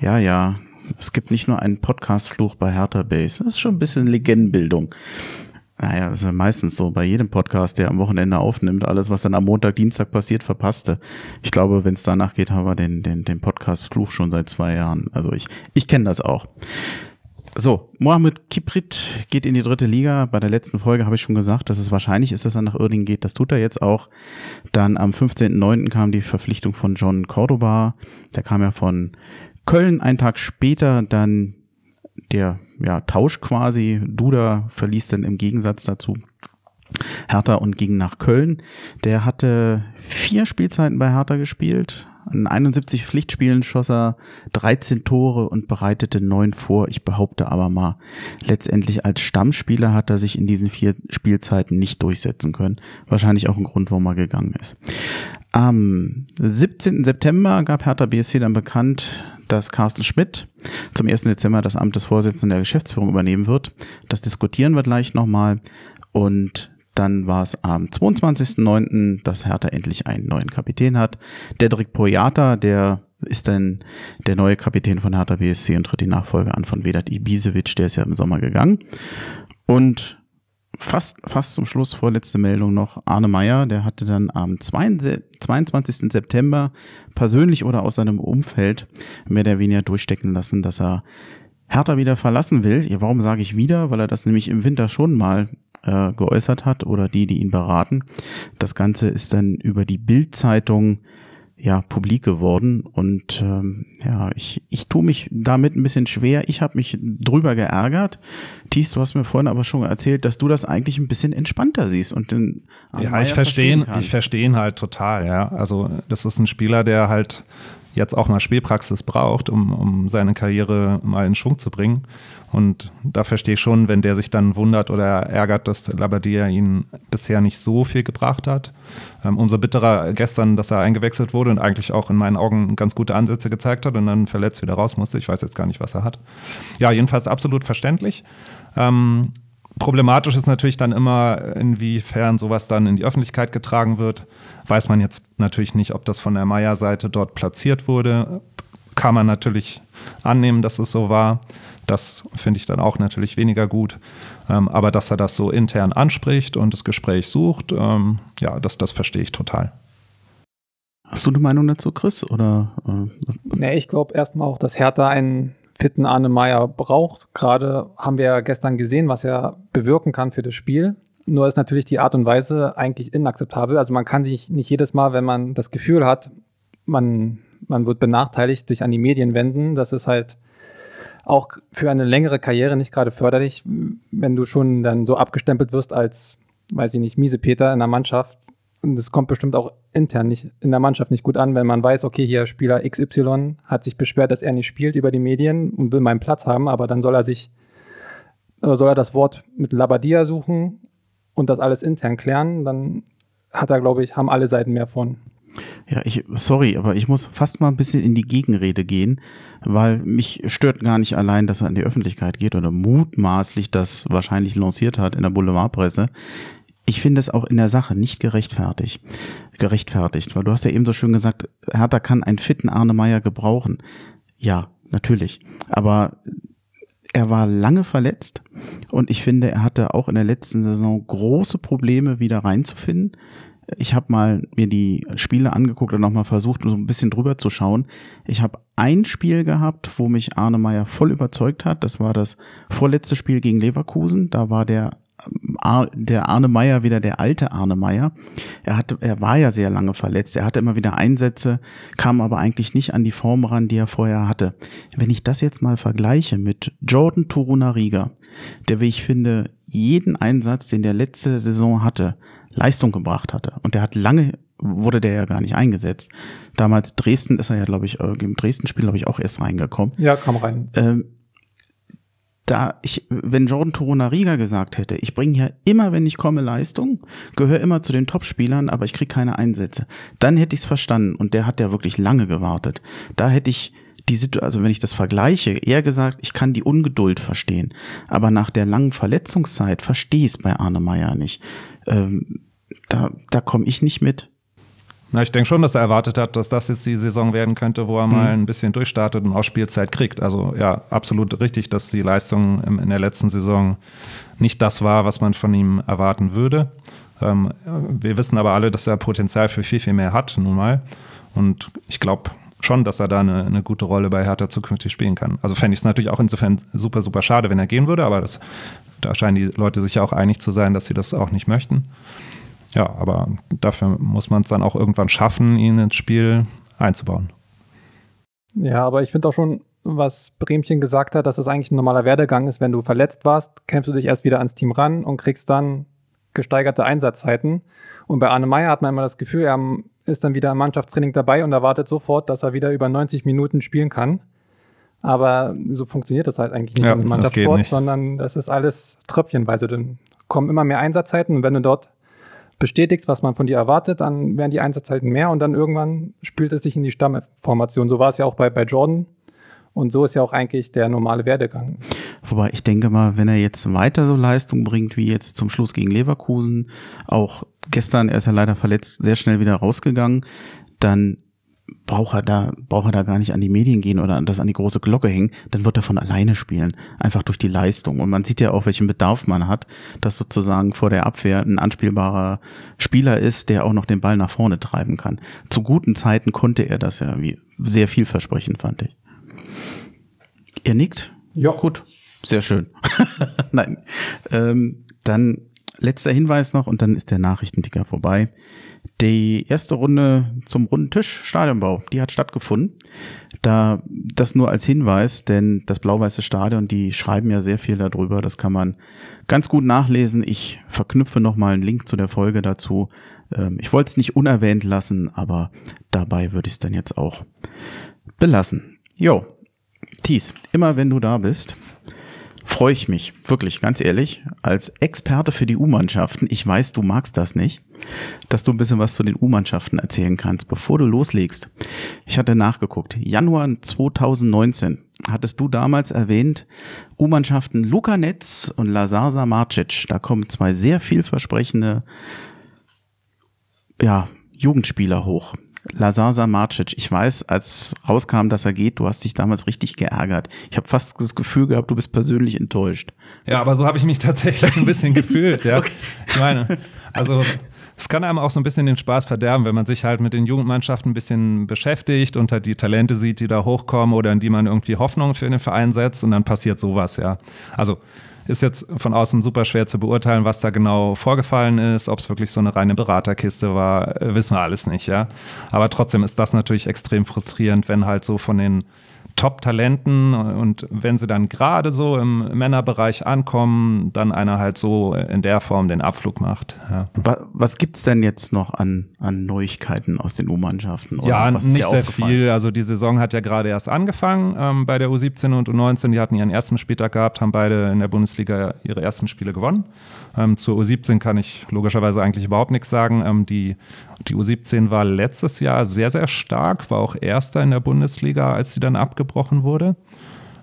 Ja, ja, es gibt nicht nur einen Podcast-Fluch bei Hertha Base. Das ist schon ein bisschen Legendenbildung. Naja, das ist ja meistens so. Bei jedem Podcast, der am Wochenende aufnimmt, alles, was dann am Montag, Dienstag passiert, verpasste. Ich glaube, wenn es danach geht, haben wir den, den, den Podcast Fluch schon seit zwei Jahren. Also ich, ich kenne das auch. So, Mohamed Kiprit geht in die dritte Liga. Bei der letzten Folge habe ich schon gesagt, dass es wahrscheinlich ist, dass er nach Irding geht. Das tut er jetzt auch. Dann am 15.09. kam die Verpflichtung von John Cordoba. Der kam ja von Köln. Einen Tag später dann der ja, Tausch quasi. Duda verließ dann im Gegensatz dazu Hertha und ging nach Köln. Der hatte vier Spielzeiten bei Hertha gespielt. In 71 Pflichtspielen schoss er 13 Tore und bereitete neun vor. Ich behaupte aber mal, letztendlich als Stammspieler hat er sich in diesen vier Spielzeiten nicht durchsetzen können. Wahrscheinlich auch ein Grund, warum er gegangen ist. Am 17. September gab Hertha BSC dann bekannt, dass Carsten Schmidt zum 1. Dezember das Amt des Vorsitzenden der Geschäftsführung übernehmen wird. Das diskutieren wir gleich nochmal. Und dann war es am 22.09., dass Hertha endlich einen neuen Kapitän hat. Dedrick Poyata, der ist dann der neue Kapitän von Hertha BSC und tritt die Nachfolge an von Vedat Ibisevic, der ist ja im Sommer gegangen. Und fast, fast zum Schluss, vorletzte Meldung noch, Arne Meyer, der hatte dann am 22. September persönlich oder aus seinem Umfeld mehr oder weniger durchstecken lassen, dass er Hertha wieder verlassen will. Warum sage ich wieder? Weil er das nämlich im Winter schon mal äh, geäußert hat oder die, die ihn beraten. Das Ganze ist dann über die Bild-Zeitung ja publik geworden und ähm, ja, ich, ich tue mich damit ein bisschen schwer. Ich habe mich drüber geärgert. Thies, du hast mir vorhin aber schon erzählt, dass du das eigentlich ein bisschen entspannter siehst und den Ja, ich verstehe ich verstehe ihn halt total, ja. Also, das ist ein Spieler, der halt jetzt auch mal Spielpraxis braucht, um, um seine Karriere mal in Schwung zu bringen. Und da verstehe ich schon, wenn der sich dann wundert oder ärgert, dass Labadia ihn bisher nicht so viel gebracht hat. Ähm, umso bitterer gestern, dass er eingewechselt wurde und eigentlich auch in meinen Augen ganz gute Ansätze gezeigt hat und dann verletzt wieder raus musste. Ich weiß jetzt gar nicht, was er hat. Ja, jedenfalls absolut verständlich. Ähm, problematisch ist natürlich dann immer, inwiefern sowas dann in die Öffentlichkeit getragen wird. Weiß man jetzt natürlich nicht, ob das von der Meier-Seite dort platziert wurde. Kann man natürlich annehmen, dass es so war. Das finde ich dann auch natürlich weniger gut. Ähm, aber dass er das so intern anspricht und das Gespräch sucht, ähm, ja, das, das verstehe ich total. Hast du eine Meinung dazu, Chris? Oder, äh, nee, ich glaube erstmal auch, dass Hertha einen fitten Arne Meyer braucht. Gerade haben wir ja gestern gesehen, was er bewirken kann für das Spiel. Nur ist natürlich die Art und Weise eigentlich inakzeptabel. Also man kann sich nicht jedes Mal, wenn man das Gefühl hat, man, man wird benachteiligt, sich an die Medien wenden. Das ist halt auch für eine längere Karriere nicht gerade förderlich, wenn du schon dann so abgestempelt wirst als, weiß ich nicht, Miesepeter in der Mannschaft. Und das kommt bestimmt auch intern nicht in der Mannschaft nicht gut an, wenn man weiß, okay, hier Spieler XY hat sich beschwert, dass er nicht spielt über die Medien und will meinen Platz haben, aber dann soll er sich, oder soll er das Wort mit Labadia suchen und das alles intern klären, dann hat er, glaube ich, haben alle Seiten mehr von. Ja, ich, sorry, aber ich muss fast mal ein bisschen in die Gegenrede gehen, weil mich stört gar nicht allein, dass er in die Öffentlichkeit geht oder mutmaßlich das wahrscheinlich lanciert hat in der Boulevardpresse. Ich finde es auch in der Sache nicht gerechtfertigt, gerechtfertigt, weil du hast ja eben so schön gesagt, Hertha kann einen fitten Arne Meyer gebrauchen. Ja, natürlich. Aber er war lange verletzt und ich finde, er hatte auch in der letzten Saison große Probleme, wieder reinzufinden. Ich habe mal mir die Spiele angeguckt und nochmal versucht, so ein bisschen drüber zu schauen. Ich habe ein Spiel gehabt, wo mich Arne Meyer voll überzeugt hat. Das war das vorletzte Spiel gegen Leverkusen. Da war der der Arne Meyer wieder der alte Arne Meyer. Er hatte, er war ja sehr lange verletzt. Er hatte immer wieder Einsätze, kam aber eigentlich nicht an die Form ran, die er vorher hatte. Wenn ich das jetzt mal vergleiche mit Jordan Turunariga, der, wie ich finde, jeden Einsatz, den der letzte Saison hatte, Leistung gebracht hatte. Und der hat lange, wurde der ja gar nicht eingesetzt. Damals Dresden ist er ja, glaube ich, äh, im Dresden-Spiel, glaube ich, auch erst reingekommen. Ja, kam rein. Ähm, da ich, wenn Jordan Torunariga gesagt hätte, ich bringe ja immer, wenn ich komme, Leistung, gehöre immer zu den Topspielern, aber ich kriege keine Einsätze, dann hätte ich es verstanden. Und der hat ja wirklich lange gewartet. Da hätte ich die Situation, also wenn ich das vergleiche, eher gesagt, ich kann die Ungeduld verstehen. Aber nach der langen Verletzungszeit verstehe ich es bei Arne Meyer nicht. Ähm, da da komme ich nicht mit. Na, ich denke schon, dass er erwartet hat, dass das jetzt die Saison werden könnte, wo er mal mhm. ein bisschen durchstartet und auch Spielzeit kriegt. Also ja, absolut richtig, dass die Leistung in der letzten Saison nicht das war, was man von ihm erwarten würde. Ähm, wir wissen aber alle, dass er Potenzial für viel, viel mehr hat, nun mal. Und ich glaube schon, dass er da eine, eine, gute Rolle bei Hertha zukünftig spielen kann. Also fände ich es natürlich auch insofern super, super schade, wenn er gehen würde, aber das, da scheinen die Leute sich ja auch einig zu sein, dass sie das auch nicht möchten. Ja, aber dafür muss man es dann auch irgendwann schaffen, ihn ins Spiel einzubauen. Ja, aber ich finde auch schon, was Bremchen gesagt hat, dass es das eigentlich ein normaler Werdegang ist. Wenn du verletzt warst, kämpfst du dich erst wieder ans Team ran und kriegst dann gesteigerte Einsatzzeiten. Und bei Arne Meyer hat man immer das Gefühl, er ist dann wieder im Mannschaftstraining dabei und erwartet sofort, dass er wieder über 90 Minuten spielen kann. Aber so funktioniert das halt eigentlich nicht ja, im Mannschaftssport, sondern das ist alles tröpfchenweise. Dann kommen immer mehr Einsatzzeiten und wenn du dort bestätigst, was man von dir erwartet, dann werden die Einsatzzeiten mehr und dann irgendwann spült es sich in die Stammformation. So war es ja auch bei, bei Jordan. Und so ist ja auch eigentlich der normale Werdegang. Wobei ich denke mal, wenn er jetzt weiter so Leistung bringt, wie jetzt zum Schluss gegen Leverkusen, auch gestern, er ist ja leider verletzt, sehr schnell wieder rausgegangen, dann braucht er da, braucht er da gar nicht an die Medien gehen oder das an die große Glocke hängen, dann wird er von alleine spielen. Einfach durch die Leistung. Und man sieht ja auch, welchen Bedarf man hat, dass sozusagen vor der Abwehr ein anspielbarer Spieler ist, der auch noch den Ball nach vorne treiben kann. Zu guten Zeiten konnte er das ja wie sehr vielversprechend, fand ich. Ihr nickt? Ja. Gut. Sehr schön. Nein. Ähm, dann letzter Hinweis noch und dann ist der Nachrichtenticker vorbei. Die erste Runde zum runden Tisch Stadionbau, die hat stattgefunden. Da das nur als Hinweis, denn das blau-weiße Stadion, die schreiben ja sehr viel darüber. Das kann man ganz gut nachlesen. Ich verknüpfe nochmal einen Link zu der Folge dazu. Ähm, ich wollte es nicht unerwähnt lassen, aber dabei würde ich es dann jetzt auch belassen. Jo, Thies, immer wenn du da bist, freue ich mich, wirklich, ganz ehrlich, als Experte für die U-Mannschaften, ich weiß, du magst das nicht, dass du ein bisschen was zu den U-Mannschaften erzählen kannst, bevor du loslegst. Ich hatte nachgeguckt, Januar 2019 hattest du damals erwähnt, U-Mannschaften Luka Netz und Lazarza Marcic, da kommen zwei sehr vielversprechende ja, Jugendspieler hoch. Lazarza Marcic, ich weiß, als rauskam, dass er geht, du hast dich damals richtig geärgert. Ich habe fast das Gefühl gehabt, du bist persönlich enttäuscht. Ja, aber so habe ich mich tatsächlich ein bisschen gefühlt. Ja. Okay. Ich meine, also es kann einem auch so ein bisschen den Spaß verderben, wenn man sich halt mit den Jugendmannschaften ein bisschen beschäftigt und halt die Talente sieht, die da hochkommen oder in die man irgendwie Hoffnung für den Verein setzt und dann passiert sowas, ja. Also ist jetzt von außen super schwer zu beurteilen, was da genau vorgefallen ist, ob es wirklich so eine reine Beraterkiste war, äh, wissen wir alles nicht, ja. Aber trotzdem ist das natürlich extrem frustrierend, wenn halt so von den Top-Talenten und wenn sie dann gerade so im Männerbereich ankommen, dann einer halt so in der Form den Abflug macht. Ja, Was gibt's denn jetzt noch an, an Neuigkeiten aus den U-Mannschaften? ja was nicht sehr viel. Also die Saison hat ja gerade erst angefangen ähm, bei der U17 und U19. Die hatten ihren ersten Spieltag gehabt, haben beide in der Bundesliga ihre ersten Spiele gewonnen. Ähm, zur U17 kann ich logischerweise eigentlich überhaupt nichts sagen. Ähm, die, die U17 war letztes Jahr sehr, sehr stark, war auch Erster in der Bundesliga, als sie dann abgebrochen wurde.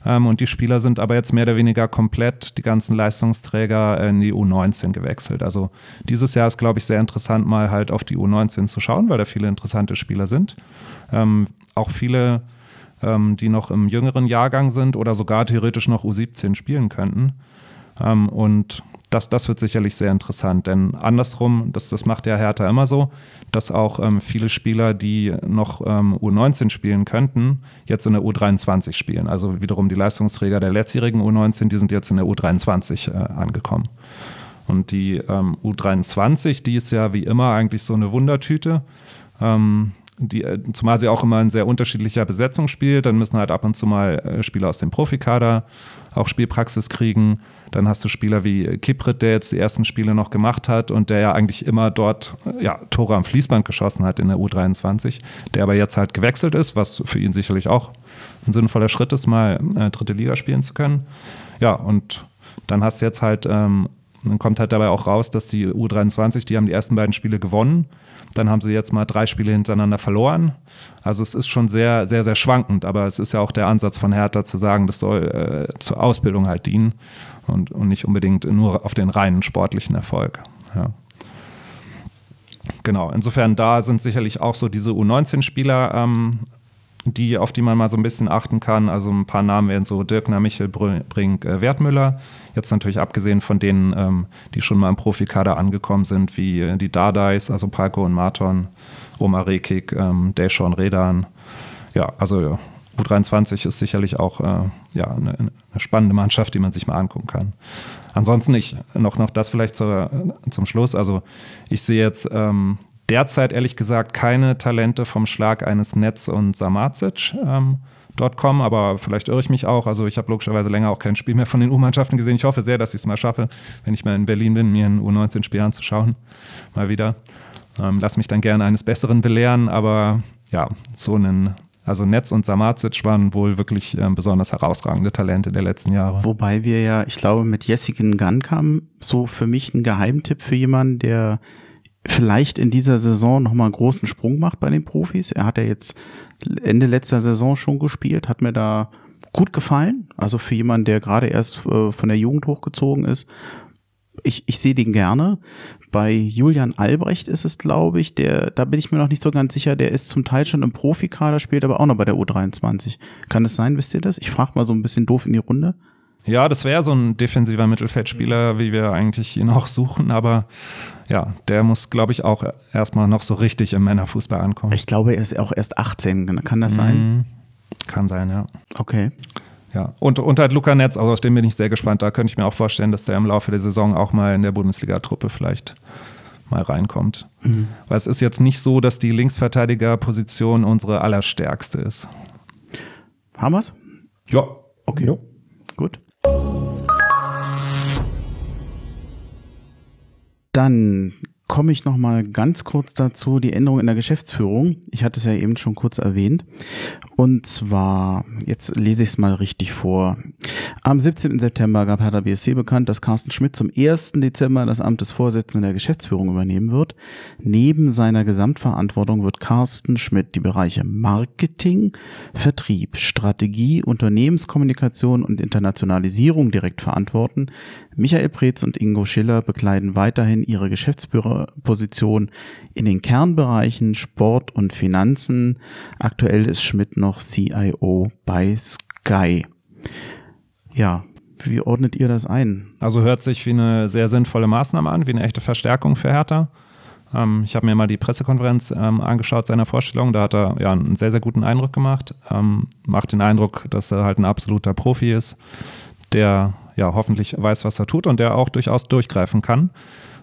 Ähm, und die Spieler sind aber jetzt mehr oder weniger komplett, die ganzen Leistungsträger, in die U19 gewechselt. Also dieses Jahr ist, glaube ich, sehr interessant, mal halt auf die U19 zu schauen, weil da viele interessante Spieler sind. Ähm, auch viele, ähm, die noch im jüngeren Jahrgang sind oder sogar theoretisch noch U17 spielen könnten. Ähm, und das, das wird sicherlich sehr interessant, denn andersrum, das, das macht ja Hertha immer so, dass auch ähm, viele Spieler, die noch ähm, U19 spielen könnten, jetzt in der U23 spielen. Also wiederum die Leistungsträger der letztjährigen U19, die sind jetzt in der U23 äh, angekommen. Und die ähm, U23, die ist ja wie immer eigentlich so eine Wundertüte. Ähm, die, äh, zumal sie auch immer in sehr unterschiedlicher Besetzung spielt, dann müssen halt ab und zu mal äh, Spieler aus dem Profikader auch Spielpraxis kriegen. Dann hast du Spieler wie Kiprit, der jetzt die ersten Spiele noch gemacht hat und der ja eigentlich immer dort äh, ja, Tore am Fließband geschossen hat in der U23, der aber jetzt halt gewechselt ist, was für ihn sicherlich auch ein sinnvoller Schritt ist, mal äh, dritte Liga spielen zu können. Ja, und dann hast du jetzt halt, ähm, dann kommt halt dabei auch raus, dass die U23, die haben die ersten beiden Spiele gewonnen. Dann haben sie jetzt mal drei Spiele hintereinander verloren. Also es ist schon sehr, sehr, sehr schwankend, aber es ist ja auch der Ansatz von Hertha zu sagen, das soll äh, zur Ausbildung halt dienen und, und nicht unbedingt nur auf den reinen sportlichen Erfolg. Ja. Genau, insofern da sind sicherlich auch so diese U19-Spieler, ähm, die, auf die man mal so ein bisschen achten kann. Also ein paar Namen wären so Dirkner, Michel Brink, äh, Wertmüller. Jetzt natürlich abgesehen von denen, ähm, die schon mal im Profikader angekommen sind, wie äh, die Dardais, also Palko und Marton, Omar Rekik, ähm, Deschon Redan. Ja, also ja, U23 ist sicherlich auch äh, ja, eine, eine spannende Mannschaft, die man sich mal angucken kann. Ansonsten ich noch, noch das vielleicht zur, zum Schluss. Also ich sehe jetzt ähm, derzeit ehrlich gesagt keine Talente vom Schlag eines Netz und Samacic ähm, kommen, aber vielleicht irre ich mich auch. Also ich habe logischerweise länger auch kein Spiel mehr von den U-Mannschaften gesehen. Ich hoffe sehr, dass ich es mal schaffe, wenn ich mal in Berlin bin, mir ein U19-Spiel anzuschauen. Mal wieder. Ähm, lass mich dann gerne eines Besseren belehren, aber ja, so einen also Netz und Samacic waren wohl wirklich ähm, besonders herausragende Talente der letzten Jahre. Wobei wir ja, ich glaube, mit Jessica Gankam so für mich ein Geheimtipp für jemanden, der vielleicht in dieser Saison nochmal einen großen Sprung macht bei den Profis. Er hat ja jetzt Ende letzter Saison schon gespielt, hat mir da gut gefallen. Also für jemanden, der gerade erst äh, von der Jugend hochgezogen ist. Ich, ich sehe den gerne. Bei Julian Albrecht ist es, glaube ich, der, da bin ich mir noch nicht so ganz sicher, der ist zum Teil schon im Profikader, spielt aber auch noch bei der U23. Kann es sein, wisst ihr das? Ich frage mal so ein bisschen doof in die Runde. Ja, das wäre so ein defensiver Mittelfeldspieler, wie wir eigentlich ihn auch suchen, aber ja, der muss, glaube ich, auch erstmal noch so richtig im Männerfußball ankommen. Ich glaube, er ist auch erst 18. Kann das sein? Mhm. Kann sein, ja. Okay. Ja, und, und halt Luca Netz, also aus dem bin ich sehr gespannt. Da könnte ich mir auch vorstellen, dass der im Laufe der Saison auch mal in der Bundesliga-Truppe vielleicht mal reinkommt. Mhm. Weil es ist jetzt nicht so, dass die Linksverteidigerposition unsere allerstärkste ist. Haben wir's? Ja. Okay. Jo. Gut. Dann komme ich noch mal ganz kurz dazu, die Änderung in der Geschäftsführung. Ich hatte es ja eben schon kurz erwähnt. Und zwar, jetzt lese ich es mal richtig vor. Am 17. September gab Hertha BSC bekannt, dass Carsten Schmidt zum 1. Dezember das Amt des Vorsitzenden der Geschäftsführung übernehmen wird. Neben seiner Gesamtverantwortung wird Carsten Schmidt die Bereiche Marketing, Vertrieb, Strategie, Unternehmenskommunikation und Internationalisierung direkt verantworten. Michael Preetz und Ingo Schiller bekleiden weiterhin ihre Geschäftsführerposition in den Kernbereichen Sport und Finanzen. Aktuell ist Schmidt noch CIO bei Sky. Ja, wie ordnet ihr das ein? Also hört sich wie eine sehr sinnvolle Maßnahme an, wie eine echte Verstärkung für Hertha. Ähm, ich habe mir mal die Pressekonferenz ähm, angeschaut seiner Vorstellung. Da hat er ja einen sehr, sehr guten Eindruck gemacht. Ähm, macht den Eindruck, dass er halt ein absoluter Profi ist, der ja hoffentlich weiß, was er tut und der auch durchaus durchgreifen kann.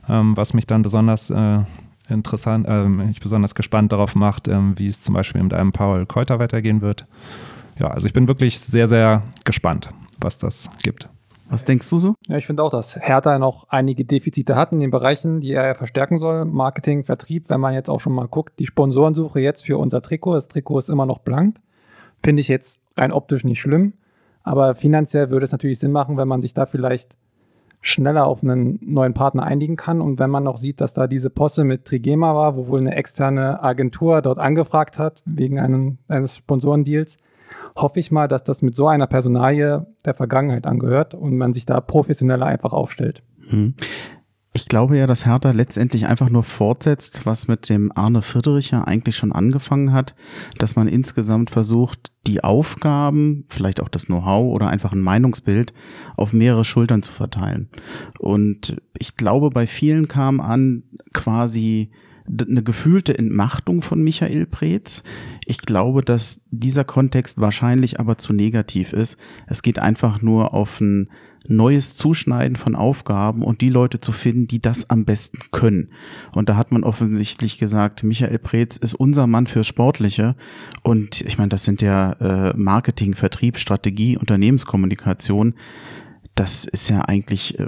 Ähm, was mich dann besonders äh, interessant, äh, mich besonders gespannt darauf macht, ähm, wie es zum Beispiel mit einem Paul Keuter weitergehen wird. Ja, also ich bin wirklich sehr, sehr gespannt, was das gibt. Was denkst du so? Ja, ich finde auch, dass Hertha noch einige Defizite hat in den Bereichen, die er verstärken soll. Marketing, Vertrieb, wenn man jetzt auch schon mal guckt, die Sponsorensuche jetzt für unser Trikot. Das Trikot ist immer noch blank. Finde ich jetzt rein optisch nicht schlimm. Aber finanziell würde es natürlich Sinn machen, wenn man sich da vielleicht schneller auf einen neuen Partner einigen kann. Und wenn man noch sieht, dass da diese Posse mit Trigema war, wo wohl eine externe Agentur dort angefragt hat, wegen einem, eines Sponsorendeals, hoffe ich mal, dass das mit so einer Personalie der Vergangenheit angehört und man sich da professioneller einfach aufstellt. Hm. Ich glaube ja, dass Hertha letztendlich einfach nur fortsetzt, was mit dem Arne Friedricher eigentlich schon angefangen hat, dass man insgesamt versucht, die Aufgaben, vielleicht auch das Know-how oder einfach ein Meinungsbild auf mehrere Schultern zu verteilen. Und ich glaube, bei vielen kam an quasi eine gefühlte Entmachtung von Michael Preetz. Ich glaube, dass dieser Kontext wahrscheinlich aber zu negativ ist. Es geht einfach nur auf ein neues Zuschneiden von Aufgaben und die Leute zu finden, die das am besten können. Und da hat man offensichtlich gesagt, Michael Preetz ist unser Mann für Sportliche. Und ich meine, das sind ja äh, Marketing, Vertrieb, Strategie, Unternehmenskommunikation. Das ist ja eigentlich äh,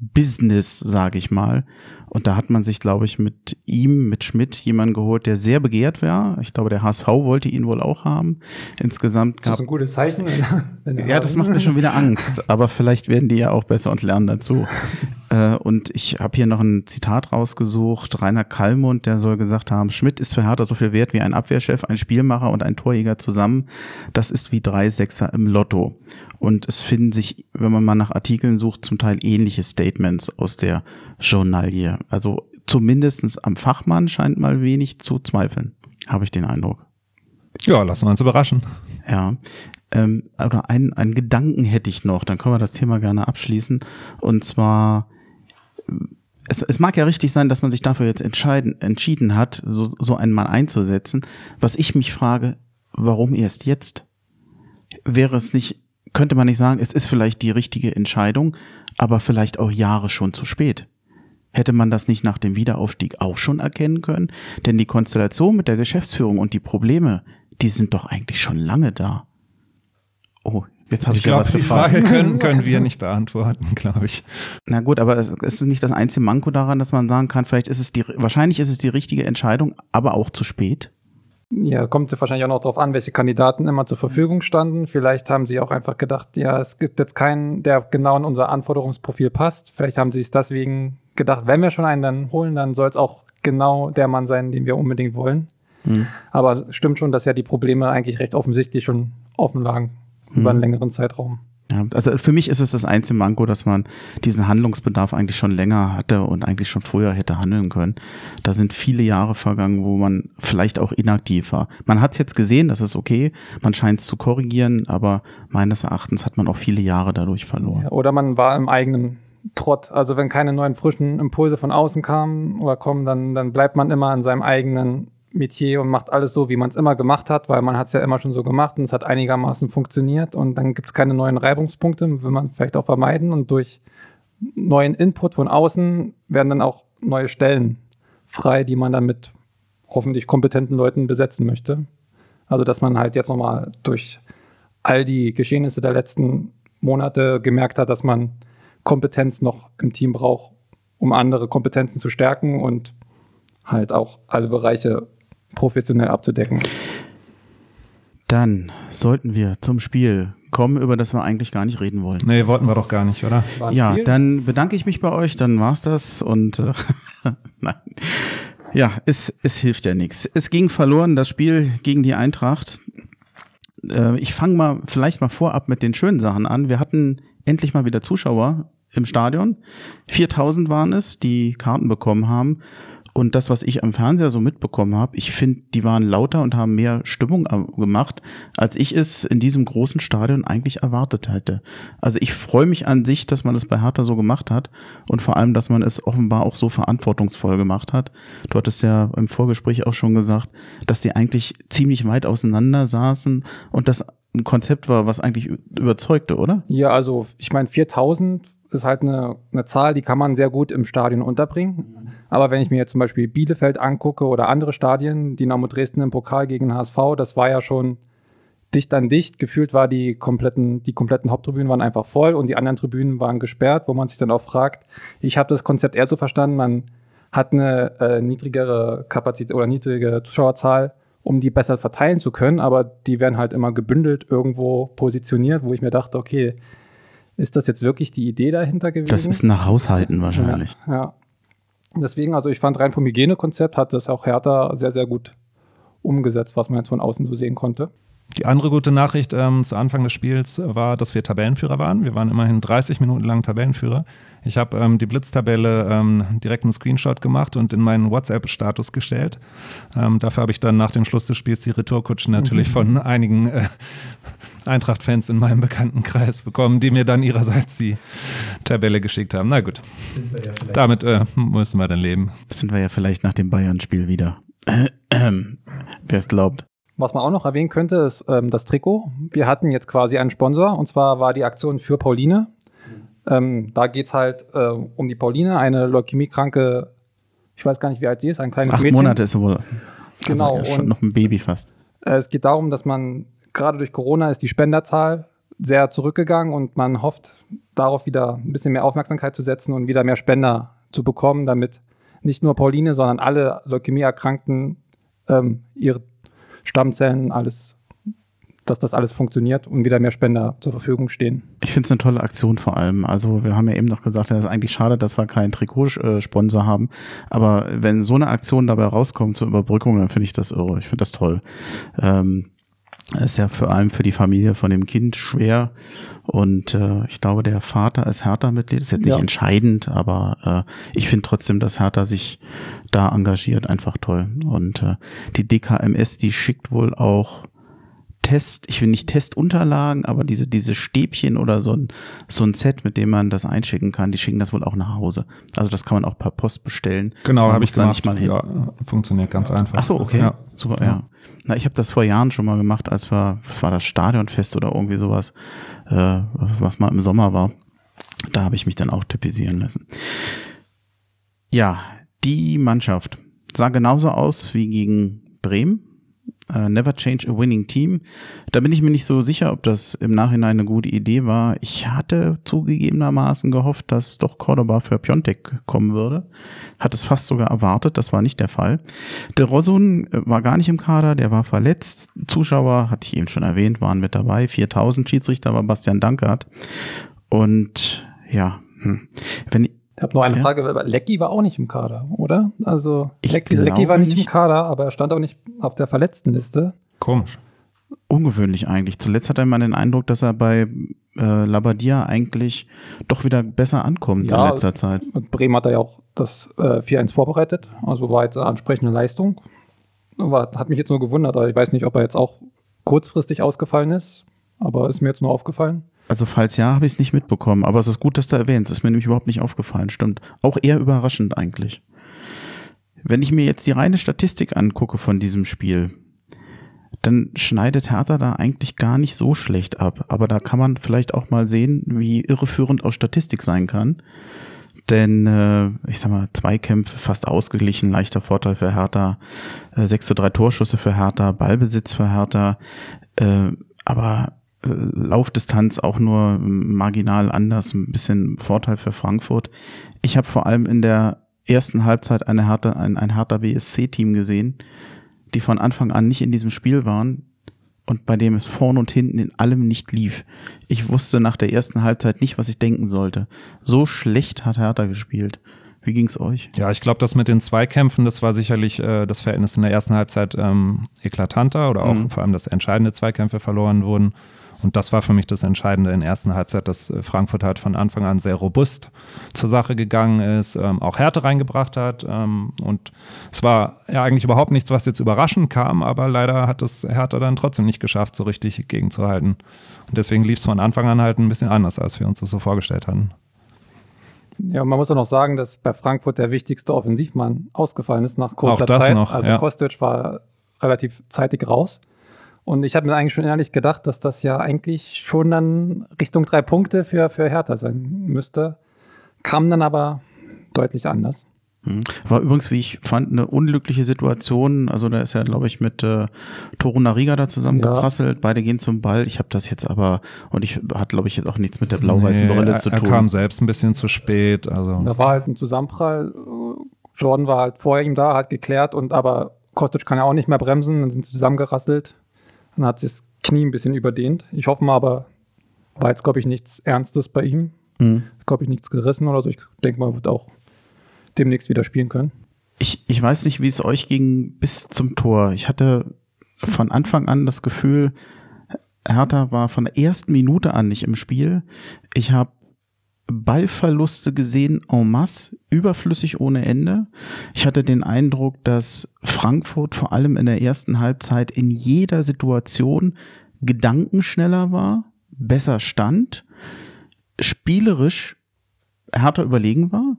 Business, sage ich mal. Und da hat man sich, glaube ich, mit ihm, mit Schmidt, jemanden geholt, der sehr begehrt war. Ich glaube, der HSV wollte ihn wohl auch haben. Insgesamt gab, ist das ein gutes Zeichen? ja, das macht mir schon wieder Angst. Aber vielleicht werden die ja auch besser und lernen dazu. Äh, und ich habe hier noch ein Zitat rausgesucht. Rainer Kallmund, der soll gesagt haben, Schmidt ist für Hertha so viel wert wie ein Abwehrchef, ein Spielmacher und ein Torjäger zusammen. Das ist wie drei Sechser im Lotto. Und es finden sich, wenn man mal nach Artikeln sucht, zum Teil ähnliche Statements aus der Journalie. Also zumindestens am Fachmann scheint mal wenig zu zweifeln, habe ich den Eindruck. Ja, lassen wir uns überraschen. Ja. Ähm, oder einen, einen Gedanken hätte ich noch, dann können wir das Thema gerne abschließen. Und zwar, es, es mag ja richtig sein, dass man sich dafür jetzt entscheiden, entschieden hat, so, so einen Mann einzusetzen. Was ich mich frage, warum erst jetzt? Wäre es nicht, könnte man nicht sagen, es ist vielleicht die richtige Entscheidung, aber vielleicht auch Jahre schon zu spät? Hätte man das nicht nach dem Wiederaufstieg auch schon erkennen können? Denn die Konstellation mit der Geschäftsführung und die Probleme, die sind doch eigentlich schon lange da. Oh, jetzt habe ich, ich glaub, ja was die gefragt. Frage können, können wir nicht beantworten, glaube ich. Na gut, aber es ist nicht das einzige Manko daran, dass man sagen kann, vielleicht ist es die, wahrscheinlich ist es die richtige Entscheidung, aber auch zu spät. Ja, kommt wahrscheinlich auch noch darauf an, welche Kandidaten immer zur Verfügung standen. Vielleicht haben sie auch einfach gedacht, ja, es gibt jetzt keinen, der genau in unser Anforderungsprofil passt. Vielleicht haben sie es deswegen gedacht, wenn wir schon einen dann holen, dann soll es auch genau der Mann sein, den wir unbedingt wollen. Mhm. Aber stimmt schon, dass ja die Probleme eigentlich recht offensichtlich schon offen lagen mhm. über einen längeren Zeitraum. Ja, also für mich ist es das einzige Manko, dass man diesen Handlungsbedarf eigentlich schon länger hatte und eigentlich schon früher hätte handeln können. Da sind viele Jahre vergangen, wo man vielleicht auch inaktiv war. Man hat es jetzt gesehen, das ist okay, man scheint es zu korrigieren, aber meines Erachtens hat man auch viele Jahre dadurch verloren. Oder man war im eigenen Trott. Also wenn keine neuen frischen Impulse von außen kamen oder kommen, dann, dann bleibt man immer in seinem eigenen Metier und macht alles so, wie man es immer gemacht hat, weil man hat es ja immer schon so gemacht und es hat einigermaßen funktioniert und dann gibt es keine neuen Reibungspunkte, will man vielleicht auch vermeiden und durch neuen Input von außen werden dann auch neue Stellen frei, die man dann mit hoffentlich kompetenten Leuten besetzen möchte. Also dass man halt jetzt nochmal durch all die Geschehnisse der letzten Monate gemerkt hat, dass man Kompetenz noch im Team braucht, um andere Kompetenzen zu stärken und halt auch alle Bereiche professionell abzudecken. Dann sollten wir zum Spiel kommen, über das wir eigentlich gar nicht reden wollen. Nee, wollten wir doch gar nicht, oder? Ja, Spiel? dann bedanke ich mich bei euch, dann war's das und äh, nein. Ja, es, es hilft ja nichts. Es ging verloren, das Spiel gegen die Eintracht. Äh, ich fange mal vielleicht mal vorab mit den schönen Sachen an. Wir hatten endlich mal wieder Zuschauer im Stadion. 4000 waren es, die Karten bekommen haben. Und das, was ich am Fernseher so mitbekommen habe, ich finde, die waren lauter und haben mehr Stimmung gemacht, als ich es in diesem großen Stadion eigentlich erwartet hätte. Also ich freue mich an sich, dass man es bei Hertha so gemacht hat und vor allem, dass man es offenbar auch so verantwortungsvoll gemacht hat. Du hattest ja im Vorgespräch auch schon gesagt, dass die eigentlich ziemlich weit auseinander saßen und das ein Konzept war, was eigentlich überzeugte, oder? Ja, also ich meine 4000 ist halt eine, eine Zahl, die kann man sehr gut im Stadion unterbringen. Aber wenn ich mir jetzt zum Beispiel Bielefeld angucke oder andere Stadien, Dynamo Dresden im Pokal gegen HSV, das war ja schon dicht an dicht. Gefühlt war die kompletten, die kompletten Haupttribünen waren einfach voll und die anderen Tribünen waren gesperrt, wo man sich dann auch fragt. Ich habe das Konzept eher so verstanden, man hat eine äh, niedrigere Kapazität oder niedrige Zuschauerzahl, um die besser verteilen zu können, aber die werden halt immer gebündelt irgendwo positioniert, wo ich mir dachte, okay, ist das jetzt wirklich die Idee dahinter gewesen? Das ist nach Haushalten wahrscheinlich. Ja, ja. Deswegen, also ich fand rein vom Hygienekonzept hat das auch Hertha sehr, sehr gut umgesetzt, was man jetzt von außen so sehen konnte. Die andere gute Nachricht ähm, zu Anfang des Spiels war, dass wir Tabellenführer waren. Wir waren immerhin 30 Minuten lang Tabellenführer. Ich habe ähm, die Blitztabelle ähm, direkt einen Screenshot gemacht und in meinen WhatsApp-Status gestellt. Ähm, dafür habe ich dann nach dem Schluss des Spiels die Retourkutschen natürlich mhm. von einigen äh, Eintracht-Fans in meinem Bekanntenkreis bekommen, die mir dann ihrerseits die Tabelle geschickt haben. Na gut, ja damit äh, müssen wir dann leben. Das sind wir ja vielleicht nach dem Bayern-Spiel wieder. Wer es glaubt. Was man auch noch erwähnen könnte, ist ähm, das Trikot. Wir hatten jetzt quasi einen Sponsor und zwar war die Aktion für Pauline. Ähm, da geht es halt äh, um die Pauline, eine leukämiekranke, ich weiß gar nicht, wie alt sie ist, ein kleines Acht Mädchen. Monate ist sie wohl. Genau. Also, ja, schon noch ein Baby fast. Äh, es geht darum, dass man gerade durch Corona ist die Spenderzahl sehr zurückgegangen und man hofft, darauf wieder ein bisschen mehr Aufmerksamkeit zu setzen und wieder mehr Spender zu bekommen, damit nicht nur Pauline, sondern alle Leukämie-Erkrankten ähm, ihre Stammzellen, alles, dass das alles funktioniert und wieder mehr Spender zur Verfügung stehen. Ich finde es eine tolle Aktion vor allem. Also wir haben ja eben noch gesagt, es ist eigentlich schade, dass wir keinen Trikotsponsor haben. Aber wenn so eine Aktion dabei rauskommt zur Überbrückung, dann finde ich das irre. Ich finde das toll. Ähm, ist ja vor allem für die Familie von dem Kind schwer. Und äh, ich glaube, der Vater ist Hertha-Mitglied. Ist jetzt nicht ja. entscheidend, aber äh, ich finde trotzdem, dass Hertha sich da engagiert, einfach toll. Und äh, die DKMS, die schickt wohl auch Test, ich will nicht Testunterlagen, aber diese, diese Stäbchen oder so ein, so ein Set, mit dem man das einschicken kann, die schicken das wohl auch nach Hause. Also das kann man auch per Post bestellen. Genau, habe ich da nicht mal hin. Ja, funktioniert ganz einfach. Ach so, okay. Ja. Super, ja. Na, ich habe das vor Jahren schon mal gemacht, als wir, was war das, Stadionfest oder irgendwie sowas, äh, was, was mal im Sommer war. Da habe ich mich dann auch typisieren lassen. Ja, die Mannschaft sah genauso aus wie gegen Bremen Uh, never change a winning team. Da bin ich mir nicht so sicher, ob das im Nachhinein eine gute Idee war. Ich hatte zugegebenermaßen gehofft, dass doch Cordoba für Piontek kommen würde. Hat es fast sogar erwartet, das war nicht der Fall. Der Rosun äh, war gar nicht im Kader, der war verletzt. Zuschauer, hatte ich eben schon erwähnt, waren mit dabei. 4000 Schiedsrichter war Bastian Dankert. Und ja, hm. wenn Ich habe noch eine Ja. Frage, Lecky war auch nicht im Kader, oder? Also Lecky, Lecky war nicht, nicht. im Kader, aber er stand auch nicht auf der Verletztenliste. Komisch. Ungewöhnlich eigentlich. Zuletzt hat er man den Eindruck, dass er bei äh, Labadia eigentlich doch wieder besser ankommt Ja. in letzter Zeit. Und Bremen hat da ja auch das äh, 4-1 vorbereitet, also war jetzt eine ansprechende Leistung. Aber hat mich jetzt nur gewundert, aber ich weiß nicht, ob er jetzt auch kurzfristig ausgefallen ist, aber ist mir jetzt nur aufgefallen. Also falls ja, habe ich es nicht mitbekommen. Aber es ist gut, dass du erwähnst. Ist mir nämlich überhaupt nicht aufgefallen. Stimmt. Auch eher überraschend eigentlich. Wenn ich mir jetzt die reine Statistik angucke von diesem Spiel, dann schneidet Hertha da eigentlich gar nicht so schlecht ab. Aber da kann man vielleicht auch mal sehen, wie irreführend auch Statistik sein kann. Denn, äh, ich sag mal, Zweikämpfe fast ausgeglichen, leichter Vorteil für Hertha, äh, 6 zu 3 Torschüsse für Hertha, Ballbesitz für Hertha, äh, aber äh, Laufdistanz auch nur marginal anders, ein bisschen Vorteil für Frankfurt. Ich habe vor allem in der ersten Halbzeit eine Hertha, ein, ein Hertha BSC-Team gesehen, die von Anfang an nicht in diesem Spiel waren und bei dem es vorn und hinten in allem nicht lief. Ich wusste nach der ersten Halbzeit nicht, was ich denken sollte. So schlecht hat Hertha gespielt. Wie ging's euch? Ja, ich glaube, das mit den Zweikämpfen, das war sicherlich äh, das Verhältnis in der ersten Halbzeit ähm, eklatanter oder auch Mhm. vor allem, dass entscheidende Zweikämpfe verloren wurden. Und das war für mich das Entscheidende in der ersten Halbzeit, dass äh, Frankfurt halt von Anfang an sehr robust zur Sache gegangen ist, ähm, auch Härte reingebracht hat. Ähm, und es war ja eigentlich überhaupt nichts, was jetzt überraschend kam, aber leider hat es Hertha dann trotzdem nicht geschafft, so richtig gegenzuhalten. Und deswegen lief es von Anfang an halt ein bisschen anders, als wir uns das so vorgestellt hatten. Ja, und man muss auch noch sagen, dass bei Frankfurt der wichtigste Offensivmann ausgefallen ist nach kurzer Auch das Zeit. noch, also ja. Kostic war relativ zeitig raus. Und ich habe mir eigentlich schon ehrlich gedacht, dass das ja eigentlich schon dann Richtung drei Punkte für, für Hertha sein müsste. Kam dann aber deutlich anders. Hm. War übrigens, wie ich fand, eine unglückliche Situation. Also da ist ja, glaube ich, mit äh, Torunariga da zusammengeprasselt. Beide gehen zum Ball. Ich habe das jetzt aber, und ich hat, glaube ich, jetzt auch nichts mit der blau-weißen Nee, Brille er, zu er tun. kam selbst ein bisschen zu spät. Also Da war halt ein Zusammenprall. Jordan war halt vor ihm da, hat geklärt und aber Kostic kann ja auch nicht mehr bremsen, dann sind sie zusammengerasselt. Dann hat sich das Knie ein bisschen überdehnt. Ich hoffe mal, aber war jetzt, glaube ich, nichts Ernstes bei ihm. Hm. Glaube ich, nichts gerissen oder so. Ich denke mal, wird auch demnächst wieder spielen können. Ich, ich weiß nicht, wie es euch ging bis zum Tor. Ich hatte von Anfang an das Gefühl, Hertha war von der ersten Minute an nicht im Spiel. Ich habe Ballverluste gesehen en masse, überflüssig ohne Ende. Ich hatte den Eindruck, dass Frankfurt vor allem in der ersten Halbzeit in jeder Situation gedankenschneller war, besser stand, spielerisch härter überlegen war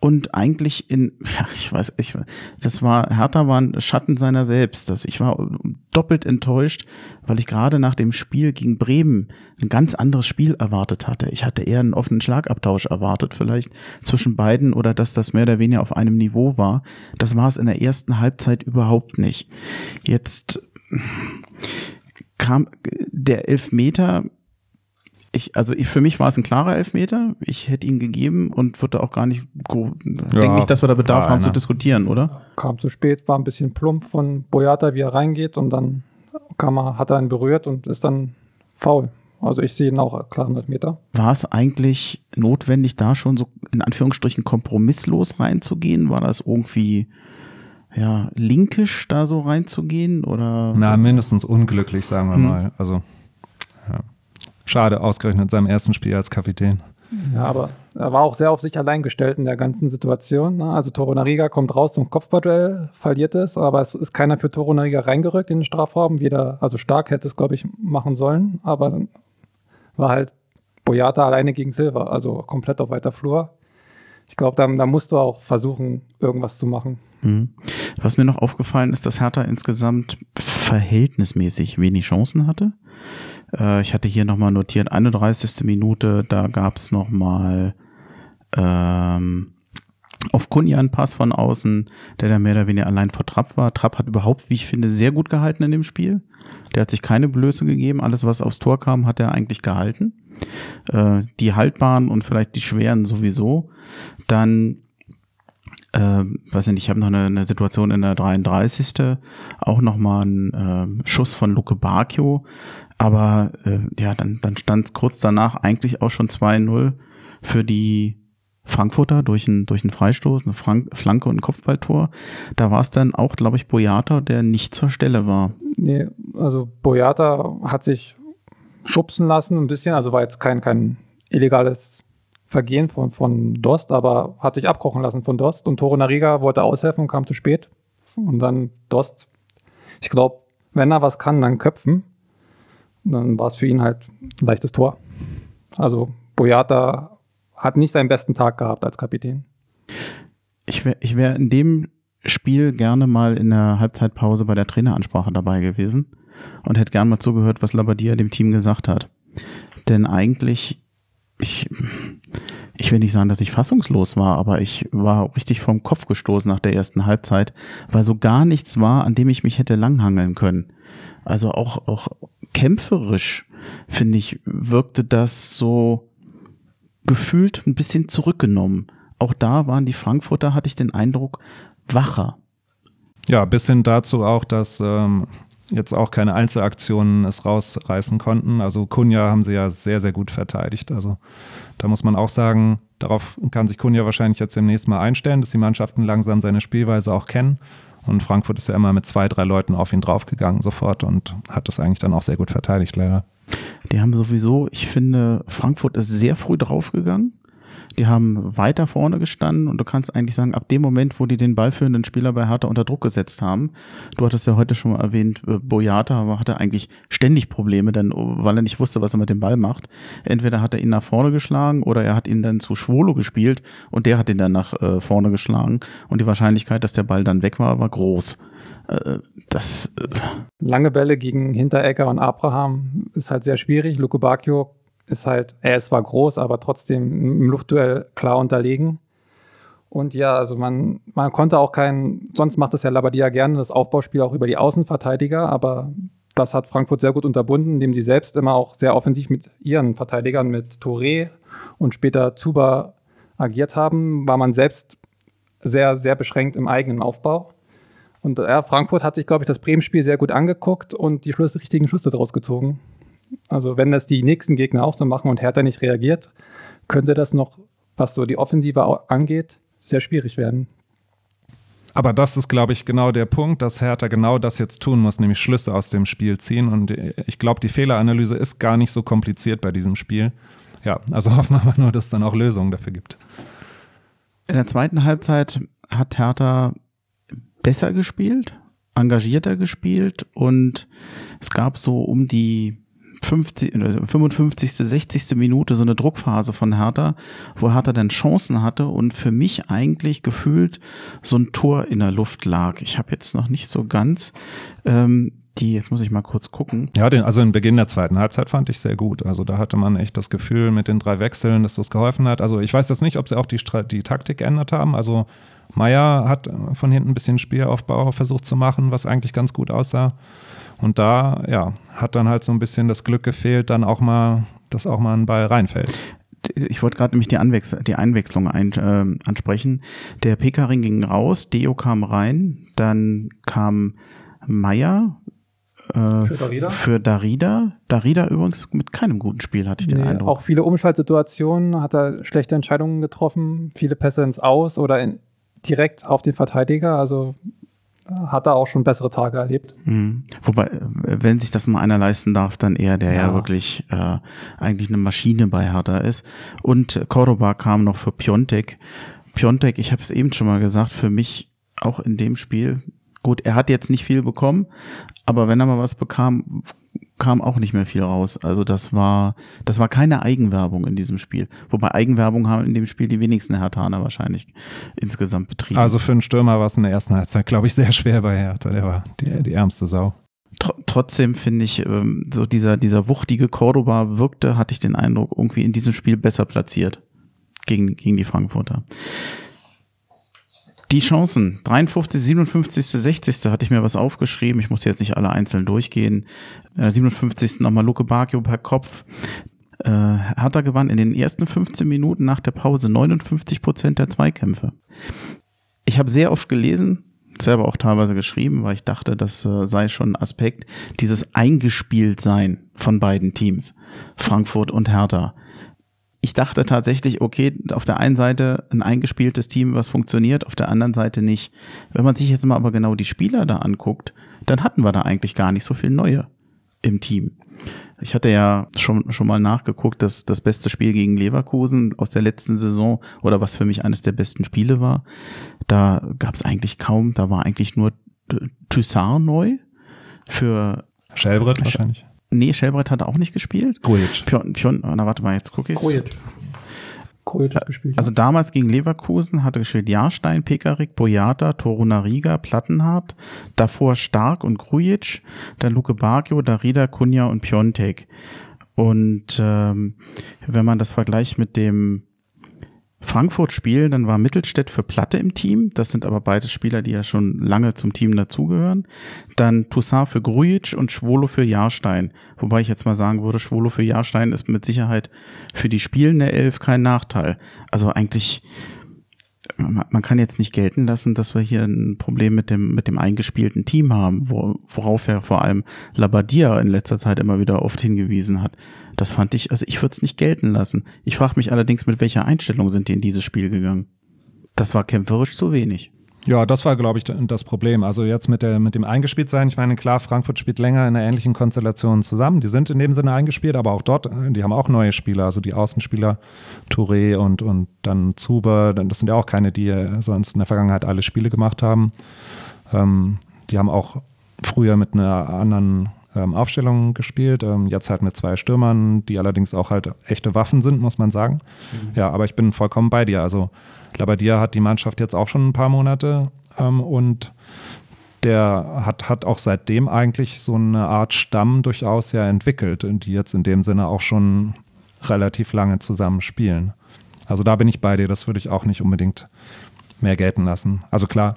und eigentlich in, ja, ich weiß, ich, das war, Hertha war ein Schatten seiner selbst. Das, ich war doppelt enttäuscht, weil ich gerade nach dem Spiel gegen Bremen ein ganz anderes Spiel erwartet hatte. Ich hatte eher einen offenen Schlagabtausch erwartet, vielleicht zwischen beiden oder dass das mehr oder weniger auf einem Niveau war. Das war es in der ersten Halbzeit überhaupt nicht. Jetzt kam der Elfmeter ich, also ich, für mich war es ein klarer Elfmeter. Ich hätte ihn gegeben und würde auch gar nicht, ja, denke nicht, dass wir da Bedarf haben zu einer. diskutieren, oder? Kam zu spät, war ein bisschen plump von Boyata, wie er reingeht und dann kam er, hat er ihn berührt und ist dann faul. Also ich sehe ihn auch als klaren Elfmeter. War es eigentlich notwendig, da schon so in Anführungsstrichen kompromisslos reinzugehen? War das irgendwie ja linkisch da so reinzugehen oder? Na, mindestens unglücklich, sagen wir Hm. mal. Also, ja. Schade, ausgerechnet in seinem ersten Spiel als Kapitän. Ja, aber er war auch sehr auf sich allein gestellt in der ganzen Situation. Ne? Also Toro Nariga kommt raus zum Kopfballduell, verliert es, aber es ist keiner für Toro Nariga reingerückt in den Strafraum. Weder, also stark hätte es, glaube ich, machen sollen, aber dann war halt Boyata alleine gegen Silva, also komplett auf weiter Flur. Ich glaube, da, da musst du auch versuchen, irgendwas zu machen. Mhm. Was mir noch aufgefallen ist, dass Hertha insgesamt verhältnismäßig wenig Chancen hatte. Äh, ich hatte hier nochmal notiert, 31. Minute, da gab es nochmal ähm, auf Kunja einen Pass von außen, der da mehr oder weniger allein vor Trapp war. Trapp hat überhaupt, wie ich finde, sehr gut gehalten in dem Spiel. Der hat sich keine Blöße gegeben. Alles, was aufs Tor kam, hat er eigentlich gehalten. Äh, die haltbaren und vielleicht die schweren sowieso. Dann äh, weiß ich nicht, ich habe noch eine, eine Situation in der 33. Auch nochmal ein äh, Schuss von Luke Bacchio. Aber äh, ja, dann, dann stand es kurz danach eigentlich auch schon 2-0 für die Frankfurter durch einen durch einen Freistoß, eine Frank Flanke und ein Kopfballtor. Da war es dann auch, glaube ich, Boyata, der nicht zur Stelle war. Nee, also Boyata hat sich schubsen lassen ein bisschen, also war jetzt kein, kein illegales Vergehen von, von Dost, aber hat sich abkochen lassen von Dost und Toro Nariga wollte aushelfen und kam zu spät. Und dann Dost, ich glaube, wenn er was kann, dann köpfen. Dann war es für ihn halt ein leichtes Tor. Also Boyata hat nicht seinen besten Tag gehabt als Kapitän. Ich wäre ich wär in dem Spiel gerne mal in der Halbzeitpause bei der Traineransprache dabei gewesen und hätte gern mal zugehört, was Labadia dem Team gesagt hat. Denn eigentlich, ich, ich will nicht sagen, dass ich fassungslos war, aber ich war richtig vom Kopf gestoßen nach der ersten Halbzeit, weil so gar nichts war, an dem ich mich hätte langhangeln können. Also auch, auch kämpferisch, finde ich, wirkte das so gefühlt ein bisschen zurückgenommen. Auch da waren die Frankfurter, hatte ich den Eindruck, wacher. Ja, bis hin dazu auch, dass ähm, jetzt auch keine Einzelaktionen es rausreißen konnten. Also Kunja haben sie ja sehr, sehr gut verteidigt. Also da muss man auch sagen, darauf kann sich Kunja wahrscheinlich jetzt demnächst mal einstellen, dass die Mannschaften langsam seine Spielweise auch kennen. Und Frankfurt ist ja immer mit zwei, drei Leuten auf ihn draufgegangen sofort und hat das eigentlich dann auch sehr gut verteidigt, leider. Die haben sowieso, ich finde, Frankfurt ist sehr früh draufgegangen. Die haben weiter vorne gestanden und du kannst eigentlich sagen, ab dem Moment, wo die den ballführenden Spieler bei Hertha unter Druck gesetzt haben, du hattest ja heute schon mal erwähnt, äh, Boyata hatte eigentlich ständig Probleme, denn oh, weil er nicht wusste, was er mit dem Ball macht. Entweder hat er ihn nach vorne geschlagen oder er hat ihn dann zu Schwolo gespielt und der hat ihn dann nach äh, vorne geschlagen und die Wahrscheinlichkeit, dass der Ball dann weg war, war groß. Äh, das Lange Bälle gegen Hinteregger und Abraham ist halt sehr schwierig. Luke Bacchio ist halt, er ist zwar groß, aber trotzdem im Luftduell klar unterlegen. Und ja, also man, man konnte auch kein, sonst macht das ja Labadia gerne, das Aufbauspiel auch über die Außenverteidiger, aber das hat Frankfurt sehr gut unterbunden, indem sie selbst immer auch sehr offensiv mit ihren Verteidigern, mit Touré und später Zuba agiert haben, war man selbst sehr, sehr beschränkt im eigenen Aufbau. Und ja, Frankfurt hat sich, glaube ich, das Bremen-Spiel sehr gut angeguckt und die richtigen Schlüsse daraus gezogen. Also wenn das die nächsten Gegner auch so machen und Hertha nicht reagiert, könnte das noch, was so die Offensive angeht, sehr schwierig werden. Aber das ist, glaube ich, genau der Punkt, dass Hertha genau das jetzt tun muss, nämlich Schlüsse aus dem Spiel ziehen. Und ich glaube, die Fehleranalyse ist gar nicht so kompliziert bei diesem Spiel. Ja, also hoffen wir mal nur, dass es dann auch Lösungen dafür gibt. In der zweiten Halbzeit hat Hertha besser gespielt, engagierter gespielt und es gab so um die 50, 55., 60. Minute so eine Druckphase von Hertha, wo Hertha dann Chancen hatte und für mich eigentlich gefühlt so ein Tor in der Luft lag. Ich habe jetzt noch nicht so ganz ähm, die, jetzt muss ich mal kurz gucken. Ja, den, also im Beginn der zweiten Halbzeit fand ich sehr gut. Also da hatte man echt das Gefühl mit den drei Wechseln, dass das geholfen hat. Also ich weiß jetzt nicht, ob sie auch die, die Taktik geändert haben. Also Meier hat von hinten ein bisschen Spielaufbau versucht zu machen, was eigentlich ganz gut aussah. Und da, ja, hat dann halt so ein bisschen das Glück gefehlt, dann auch mal, dass auch mal ein Ball reinfällt. Ich wollte gerade nämlich die, Anwechsl die Einwechslung ein, äh, ansprechen. Der PK-Ring ging raus, Deo kam rein, dann kam Meier, äh, für Darida. Für Darida. Darida übrigens mit keinem guten Spiel, hatte ich den nee, Eindruck. Auch viele Umschaltsituationen, hat er schlechte Entscheidungen getroffen, viele Pässe ins Aus oder in, direkt auf den Verteidiger. Also hat er auch schon bessere Tage erlebt. Mhm. Wobei, wenn sich das mal einer leisten darf, dann eher der ja, ja wirklich äh, eigentlich eine Maschine bei Hertha ist. Und Cordoba kam noch für Piontek. Piontek, ich habe es eben schon mal gesagt, für mich auch in dem Spiel, gut, er hat jetzt nicht viel bekommen, aber wenn er mal was bekam, kam auch nicht mehr viel raus. Also das war, das war keine Eigenwerbung in diesem Spiel. Wobei Eigenwerbung haben in dem Spiel die wenigsten Hertaner wahrscheinlich insgesamt betrieben. Also für einen Stürmer war es in der ersten Halbzeit, glaube ich, sehr schwer bei Hertha. Der war die, die ärmste Sau. Tr trotzdem finde ich, ähm, so dieser, dieser wuchtige Cordoba wirkte, hatte ich den Eindruck, irgendwie in diesem Spiel besser platziert gegen, gegen die Frankfurter. Die Chancen, 53, 57, 60. hatte ich mir was aufgeschrieben. Ich muss jetzt nicht alle einzeln durchgehen. Äh, 57. nochmal Luke Bacchio per Kopf. Äh, Hertha gewann in den ersten 15 Minuten nach der Pause 59 Prozent der Zweikämpfe. Ich habe sehr oft gelesen, selber auch teilweise geschrieben, weil ich dachte, das äh, sei schon ein Aspekt, dieses Eingespieltsein von beiden Teams, Frankfurt und Hertha ich dachte tatsächlich, okay, auf der einen Seite ein eingespieltes Team, was funktioniert, auf der anderen Seite nicht. Wenn man sich jetzt mal aber genau die Spieler da anguckt, dann hatten wir da eigentlich gar nicht so viel Neue im Team. Ich hatte ja schon, schon mal nachgeguckt, dass das beste Spiel gegen Leverkusen aus der letzten Saison oder was für mich eines der besten Spiele war, da gab es eigentlich kaum, da war eigentlich nur Toussaint neu für Schelbrett wahrscheinlich. Nee, Schelbrett hat auch nicht gespielt. Grujic. Pion, Pion, na warte mal, jetzt gucke ich. Grujic hat gespielt. Also damals gegen Leverkusen hatte gespielt Jahrstein, Pekarik, Boyata, Torunariga, Plattenhardt, davor Stark und Grujic, dann Luke Bacchio, Darida, Kunja und Piontek. Und ähm, wenn man das vergleicht mit dem Frankfurt-Spiel, dann war Mittelstädt für Platte im Team. Das sind aber beides Spieler, die ja schon lange zum Team dazugehören. Dann Toussaint für Grujic und Schwolo für Jahrstein. Wobei ich jetzt mal sagen würde, Schwolo für Jahrstein ist mit Sicherheit für die spielende Elf kein Nachteil. Also eigentlich, man kann jetzt nicht gelten lassen, dass wir hier ein Problem mit dem, mit dem eingespielten Team haben, worauf ja vor allem Labadia in letzter Zeit immer wieder oft hingewiesen hat. Das fand ich, also ich würde es nicht gelten lassen. Ich frage mich allerdings, mit welcher Einstellung sind die in dieses Spiel gegangen? Das war kämpferisch zu wenig. Ja, das war, glaube ich, das Problem. Also jetzt mit, der, mit dem Eingespieltsein, ich meine, klar, Frankfurt spielt länger in einer ähnlichen Konstellation zusammen. Die sind in dem Sinne eingespielt, aber auch dort, die haben auch neue Spieler, also die Außenspieler, Touré und, und dann Zuber, das sind ja auch keine, die sonst in der Vergangenheit alle Spiele gemacht haben. Ähm, die haben auch früher mit einer anderen ähm, Aufstellungen gespielt. Ähm, jetzt halt mit zwei Stürmern, die allerdings auch halt echte Waffen sind, muss man sagen. Mhm. Ja, aber ich bin vollkommen bei dir. Also Labadia hat die Mannschaft jetzt auch schon ein paar Monate ähm, und der hat, hat auch seitdem eigentlich so eine Art Stamm durchaus ja entwickelt und die jetzt in dem Sinne auch schon relativ lange zusammen spielen. Also da bin ich bei dir, das würde ich auch nicht unbedingt mehr gelten lassen. Also klar,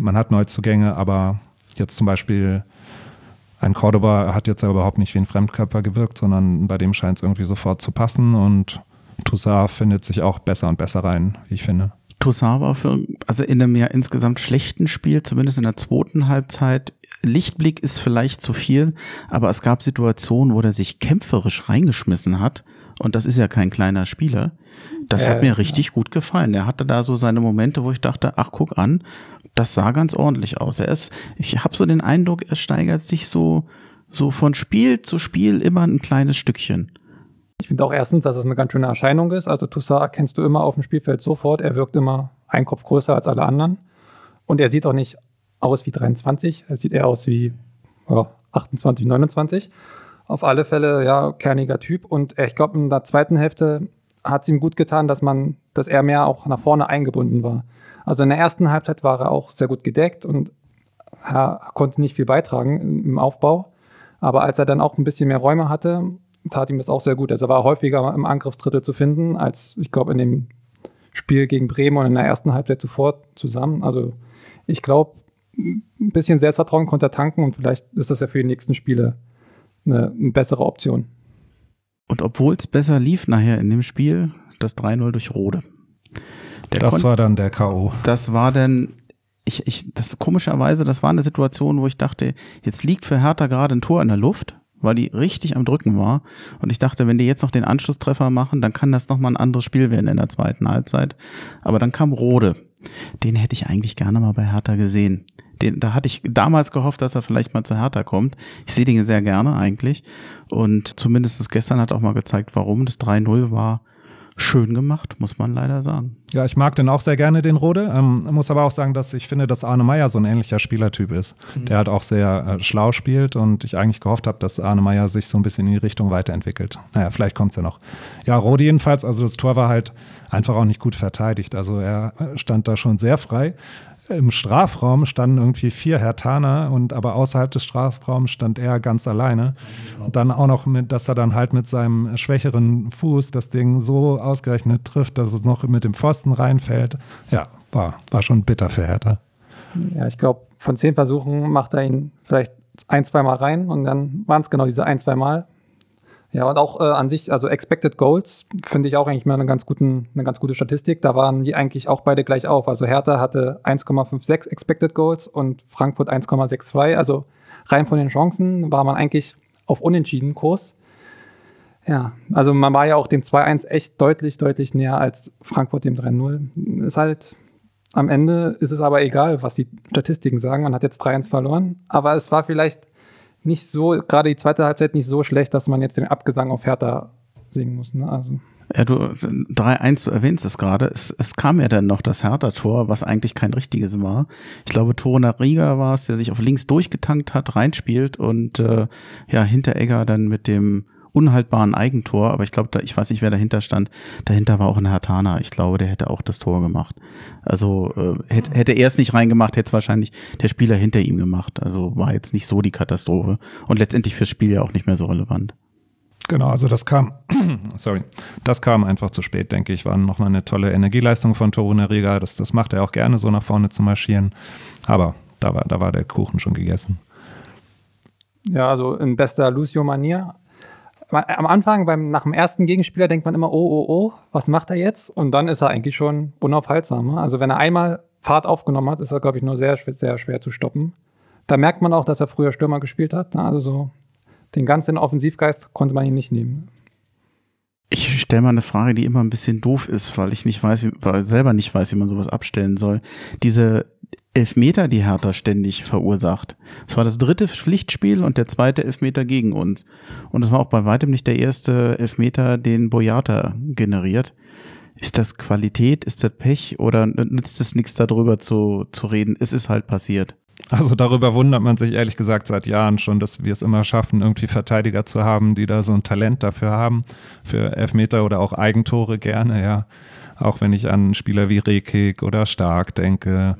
man hat Neuzugänge, aber jetzt zum Beispiel ein Cordoba hat jetzt ja überhaupt nicht wie ein Fremdkörper gewirkt, sondern bei dem scheint es irgendwie sofort zu passen und Toussaint findet sich auch besser und besser rein, wie ich finde. Toussaint war für, also in einem ja insgesamt schlechten Spiel, zumindest in der zweiten Halbzeit, Lichtblick ist vielleicht zu viel, aber es gab Situationen, wo er sich kämpferisch reingeschmissen hat. Und das ist ja kein kleiner Spieler. Das äh, hat mir richtig ja. gut gefallen. Er hatte da so seine Momente, wo ich dachte, ach guck an, das sah ganz ordentlich aus. Er ist, ich habe so den Eindruck, er steigert sich so, so von Spiel zu Spiel immer ein kleines Stückchen. Ich finde auch erstens, dass es eine ganz schöne Erscheinung ist. Also Toussaint kennst du immer auf dem Spielfeld sofort. Er wirkt immer ein Kopf größer als alle anderen. Und er sieht auch nicht aus wie 23. Er sieht eher aus wie ja, 28, 29. Auf alle Fälle, ja, kerniger Typ. Und ich glaube, in der zweiten Hälfte hat es ihm gut getan, dass man, dass er mehr auch nach vorne eingebunden war. Also in der ersten Halbzeit war er auch sehr gut gedeckt und konnte nicht viel beitragen im Aufbau. Aber als er dann auch ein bisschen mehr Räume hatte, tat ihm das auch sehr gut. Also er war häufiger im Angriffsdrittel zu finden, als ich glaube in dem Spiel gegen Bremen und in der ersten Halbzeit zuvor zusammen. Also ich glaube, ein bisschen Selbstvertrauen konnte er tanken und vielleicht ist das ja für die nächsten Spiele eine, eine bessere Option. Und obwohl es besser lief nachher in dem Spiel, das 3-0 durch Rode. Der das war dann der K.O. Das war dann, ich, ich, das komischerweise, das war eine Situation, wo ich dachte, jetzt liegt für Hertha gerade ein Tor in der Luft, weil die richtig am Drücken war. Und ich dachte, wenn die jetzt noch den Anschlusstreffer machen, dann kann das nochmal ein anderes Spiel werden in der zweiten Halbzeit. Aber dann kam Rode. Den hätte ich eigentlich gerne mal bei Hertha gesehen. Den, da hatte ich damals gehofft, dass er vielleicht mal zu Hertha kommt. Ich sehe den sehr gerne eigentlich. Und zumindest gestern hat auch mal gezeigt, warum. Das 3-0 war schön gemacht, muss man leider sagen. Ja, ich mag den auch sehr gerne, den Rode. Ähm, muss aber auch sagen, dass ich finde, dass Arne Meyer so ein ähnlicher Spielertyp ist. Mhm. Der halt auch sehr äh, schlau spielt und ich eigentlich gehofft habe, dass Arne Meyer sich so ein bisschen in die Richtung weiterentwickelt. Naja, vielleicht kommt es ja noch. Ja, Rode jedenfalls, also das Tor war halt einfach auch nicht gut verteidigt. Also er äh, stand da schon sehr frei im Strafraum standen irgendwie vier Hertaner und aber außerhalb des Strafraums stand er ganz alleine. Und dann auch noch mit, dass er dann halt mit seinem schwächeren Fuß das Ding so ausgerechnet trifft, dass es noch mit dem Pfosten reinfällt. Ja, war, war schon bitter für Hertha. Ja, ich glaube, von zehn Versuchen macht er ihn vielleicht ein, zwei Mal rein und dann waren es genau diese ein, zwei Mal. Ja, und auch äh, an sich, also Expected Goals finde ich auch eigentlich mal eine ganz, guten, eine ganz gute Statistik. Da waren die eigentlich auch beide gleich auf. Also Hertha hatte 1,56 Expected Goals und Frankfurt 1,62. Also rein von den Chancen war man eigentlich auf unentschieden Kurs. Ja, also man war ja auch dem 2-1 echt deutlich, deutlich näher als Frankfurt dem 3-0. Ist halt, am Ende ist es aber egal, was die Statistiken sagen. Man hat jetzt 3-1 verloren, aber es war vielleicht nicht so, gerade die zweite Halbzeit nicht so schlecht, dass man jetzt den Abgesang auf Hertha singen muss. Ne? Also. Ja, du 3-1, du erwähnst es gerade. Es, es kam ja dann noch das Hertha-Tor, was eigentlich kein richtiges war. Ich glaube, Torunariga war es, der sich auf links durchgetankt hat, reinspielt und äh, ja, Hinteregger dann mit dem unhaltbaren Eigentor, aber ich glaube, da, ich weiß nicht, wer dahinter stand. Dahinter war auch ein Hertana. Ich glaube, der hätte auch das Tor gemacht. Also äh, hätte, hätte er es nicht reingemacht, hätte es wahrscheinlich der Spieler hinter ihm gemacht. Also war jetzt nicht so die Katastrophe und letztendlich fürs Spiel ja auch nicht mehr so relevant. Genau, also das kam, sorry, das kam einfach zu spät, denke ich. War nochmal eine tolle Energieleistung von Toruna Riga. Das, das macht er auch gerne, so nach vorne zu marschieren. Aber da war, da war der Kuchen schon gegessen. Ja, also in bester Lucio-Manier. Am Anfang, beim, nach dem ersten Gegenspieler, denkt man immer, oh, oh, oh, was macht er jetzt? Und dann ist er eigentlich schon unaufhaltsam. Ne? Also wenn er einmal Fahrt aufgenommen hat, ist er, glaube ich, nur sehr, sehr schwer zu stoppen. Da merkt man auch, dass er früher Stürmer gespielt hat. Ne? Also so den ganzen Offensivgeist konnte man ihn nicht nehmen. Ich stelle mal eine Frage, die immer ein bisschen doof ist, weil ich nicht weiß, weil selber nicht weiß, wie man sowas abstellen soll. Diese Elfmeter, die Hertha ständig verursacht. Es war das dritte Pflichtspiel und der zweite Elfmeter gegen uns. Und es war auch bei weitem nicht der erste Elfmeter, den Boyata generiert. Ist das Qualität, ist das Pech oder nützt es nichts darüber zu, zu reden? Es ist halt passiert. Also darüber wundert man sich ehrlich gesagt seit Jahren schon, dass wir es immer schaffen, irgendwie Verteidiger zu haben, die da so ein Talent dafür haben, für Elfmeter oder auch Eigentore gerne, ja. Auch wenn ich an Spieler wie Rekik oder Stark denke.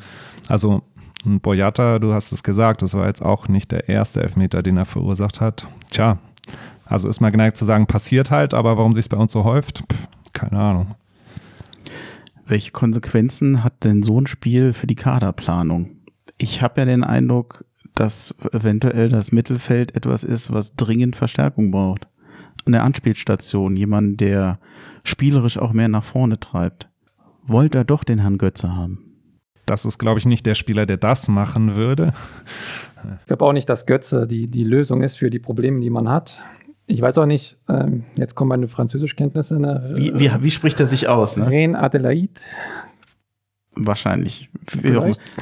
Also Boyata, du hast es gesagt, das war jetzt auch nicht der erste Elfmeter, den er verursacht hat. Tja, also ist mal geneigt zu sagen, passiert halt, aber warum sich es bei uns so häuft, Pff, keine Ahnung. Welche Konsequenzen hat denn so ein Spiel für die Kaderplanung? ich habe ja den Eindruck, dass eventuell das Mittelfeld etwas ist, was dringend Verstärkung braucht. Eine Anspielstation, jemand, der spielerisch auch mehr nach vorne treibt. Wollte er doch den Herrn Götze haben? Das ist, glaube ich, nicht der Spieler, der das machen würde. Ich glaube auch nicht, dass Götze die, die Lösung ist für die Probleme, die man hat. Ich weiß auch nicht, ähm, jetzt kommen meine Französischkenntnisse. Ne? Wie, wie, wie, spricht er sich aus? Ne? Ren Adelaide. Wahrscheinlich.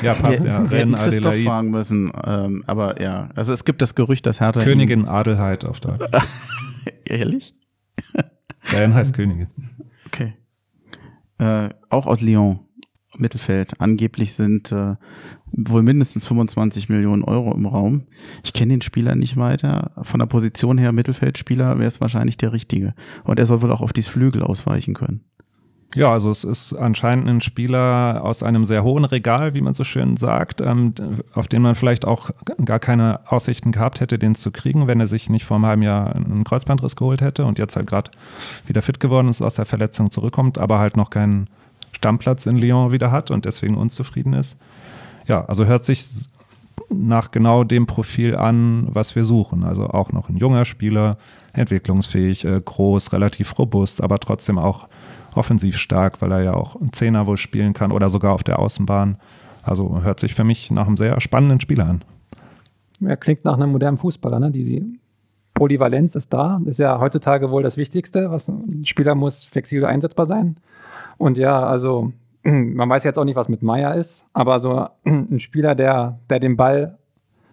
Ja, passt, ja. Wir hätten Christoph fragen müssen, ähm, aber ja. Also es gibt das Gerücht, dass Hertha Königin Adelheid auf Deutsch. Ehrlich? Ren heißt Königin. Okay. Äh, auch aus Lyon, Mittelfeld. Angeblich sind äh, wohl mindestens 25 Millionen Euro im Raum. Ich kenne den Spieler nicht weiter. Von der Position her Mittelfeldspieler wäre es wahrscheinlich der richtige. Und er soll wohl auch auf die Flügel ausweichen können. Ja, also es ist anscheinend ein Spieler aus einem sehr hohen Regal, wie man so schön sagt, ähm, auf den man vielleicht auch gar keine Aussichten gehabt hätte, den zu kriegen, wenn er sich nicht vor einem halben Jahr einen Kreuzbandriss geholt hätte und jetzt halt gerade wieder fit geworden ist, aus der Verletzung zurückkommt, aber halt noch keinen Stammplatz in Lyon wieder hat und deswegen unzufrieden ist. Ja, also hört sich nach genau dem Profil an, was wir suchen. Also auch noch ein junger Spieler, entwicklungsfähig, äh, groß, relativ robust, aber trotzdem auch offensiv stark, weil er ja auch einen Zehner wohl spielen kann oder sogar auf der Außenbahn. Also hört sich für mich nach einem sehr spannenden Spieler an. Er klingt nach einem modernen Fußballer, ne? Die Polyvalenz ist da. Das ist ja heutzutage wohl das Wichtigste. Was ein Spieler muss flexibel einsetzbar sein. Und ja, also man weiß jetzt auch nicht, was mit Meier ist, aber so ein Spieler, der, der den Ball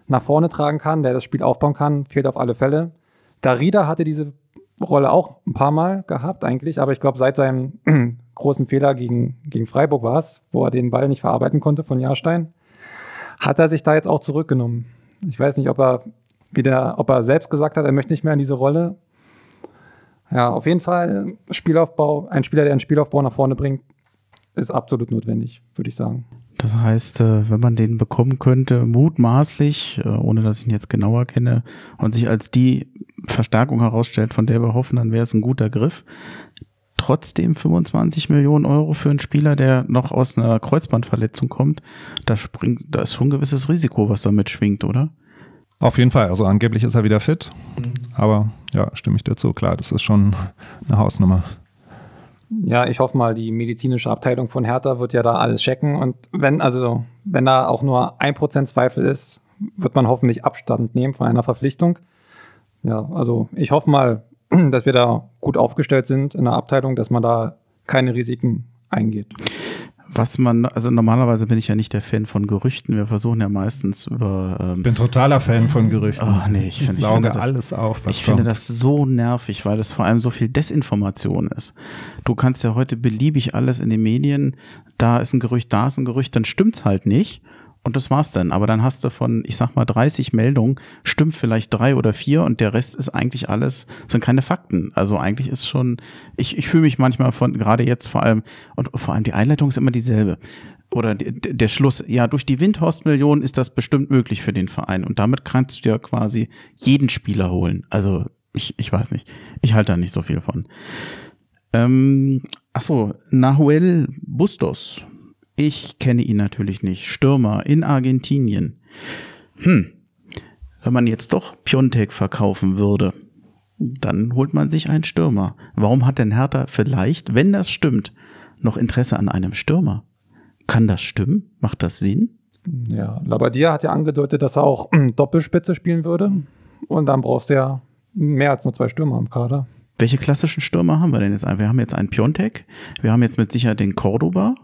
nach vorne tragen kann, der das Spiel aufbauen kann, fehlt auf alle Fälle. Darida hatte diese Rolle auch ein paar Mal gehabt eigentlich, aber ich glaube, seit seinem großen Fehler gegen, gegen Freiburg war es, wo er den Ball nicht verarbeiten konnte von Jahrstein, hat er sich da jetzt auch zurückgenommen. Ich weiß nicht, ob er wieder, ob er selbst gesagt hat, er möchte nicht mehr in diese Rolle. Ja, auf jeden Fall Spielaufbau, ein Spieler, der einen Spielaufbau nach vorne bringt, ist absolut notwendig, würde ich sagen. Das heißt, äh, wenn man den bekommen könnte, mutmaßlich, äh, ohne dass ich ihn jetzt genauer kenne, und sich als die Verstärkung herausstellt, von der wir hoffen, dann wäre es ein guter Griff. Trotzdem 25 Millionen Euro für einen Spieler, der noch aus einer Kreuzbandverletzung kommt, da springt, da ist schon ein gewisses Risiko, was damit schwingt, oder? Auf jeden Fall. Also angeblich ist er wieder fit. Mhm. Aber ja, stimme ich dazu. Klar, das ist schon eine Hausnummer. Ja, ich hoffe mal, die medizinische Abteilung von Hertha wird ja da alles checken. Und wenn, also, wenn da auch nur ein Prozent Zweifel ist, wird man hoffentlich Abstand nehmen von einer Verpflichtung. Ja, also ich hoffe mal, dass wir da gut aufgestellt sind in der Abteilung, dass man da keine Risiken eingeht. Was man, also normalerweise bin ich ja nicht der Fan von Gerüchten. Wir versuchen ja meistens über. Ähm ich bin totaler Fan von Gerüchten. Oh, nee, ich, ich find, sauge ich das, alles auf. ich kommt. finde das so nervig, weil es vor allem so viel Desinformation ist. Du kannst ja heute beliebig alles in den Medien, da ist ein Gerücht, da ist ein Gerücht, dann stimmt's halt nicht. Und das war's dann. Aber dann hast du von, ich sag mal, 30 Meldungen, stimmt vielleicht drei oder vier und der Rest ist eigentlich alles, sind keine Fakten. Also eigentlich ist schon, ich, ich fühle mich manchmal von, gerade jetzt vor allem, und vor allem die Einleitung ist immer dieselbe. Oder der Schluss, ja, durch die Windhorst-Million ist das bestimmt möglich für den Verein. Und damit kannst du ja quasi jeden Spieler holen. Also ich, ich weiß nicht. Ich halte da nicht so viel von. Ähm, achso, Nahuel Bustos ich kenne ihn natürlich nicht. Stürmer in Argentinien. Hm. Wenn man jetzt doch Piontek verkaufen würde, dann holt man sich einen Stürmer. Warum hat denn Hertha vielleicht, wenn das stimmt, noch Interesse an einem Stürmer? Kann das stimmen? Macht das Sinn? Ja, Labadia hat ja angedeutet, dass er auch Doppelspitze spielen würde. Und dann brauchst du ja mehr als nur zwei Stürmer im Kader. Welche klassischen Stürmer haben wir denn jetzt? Wir haben jetzt einen Piontek, wir haben jetzt mit Sicherheit den Cordoba,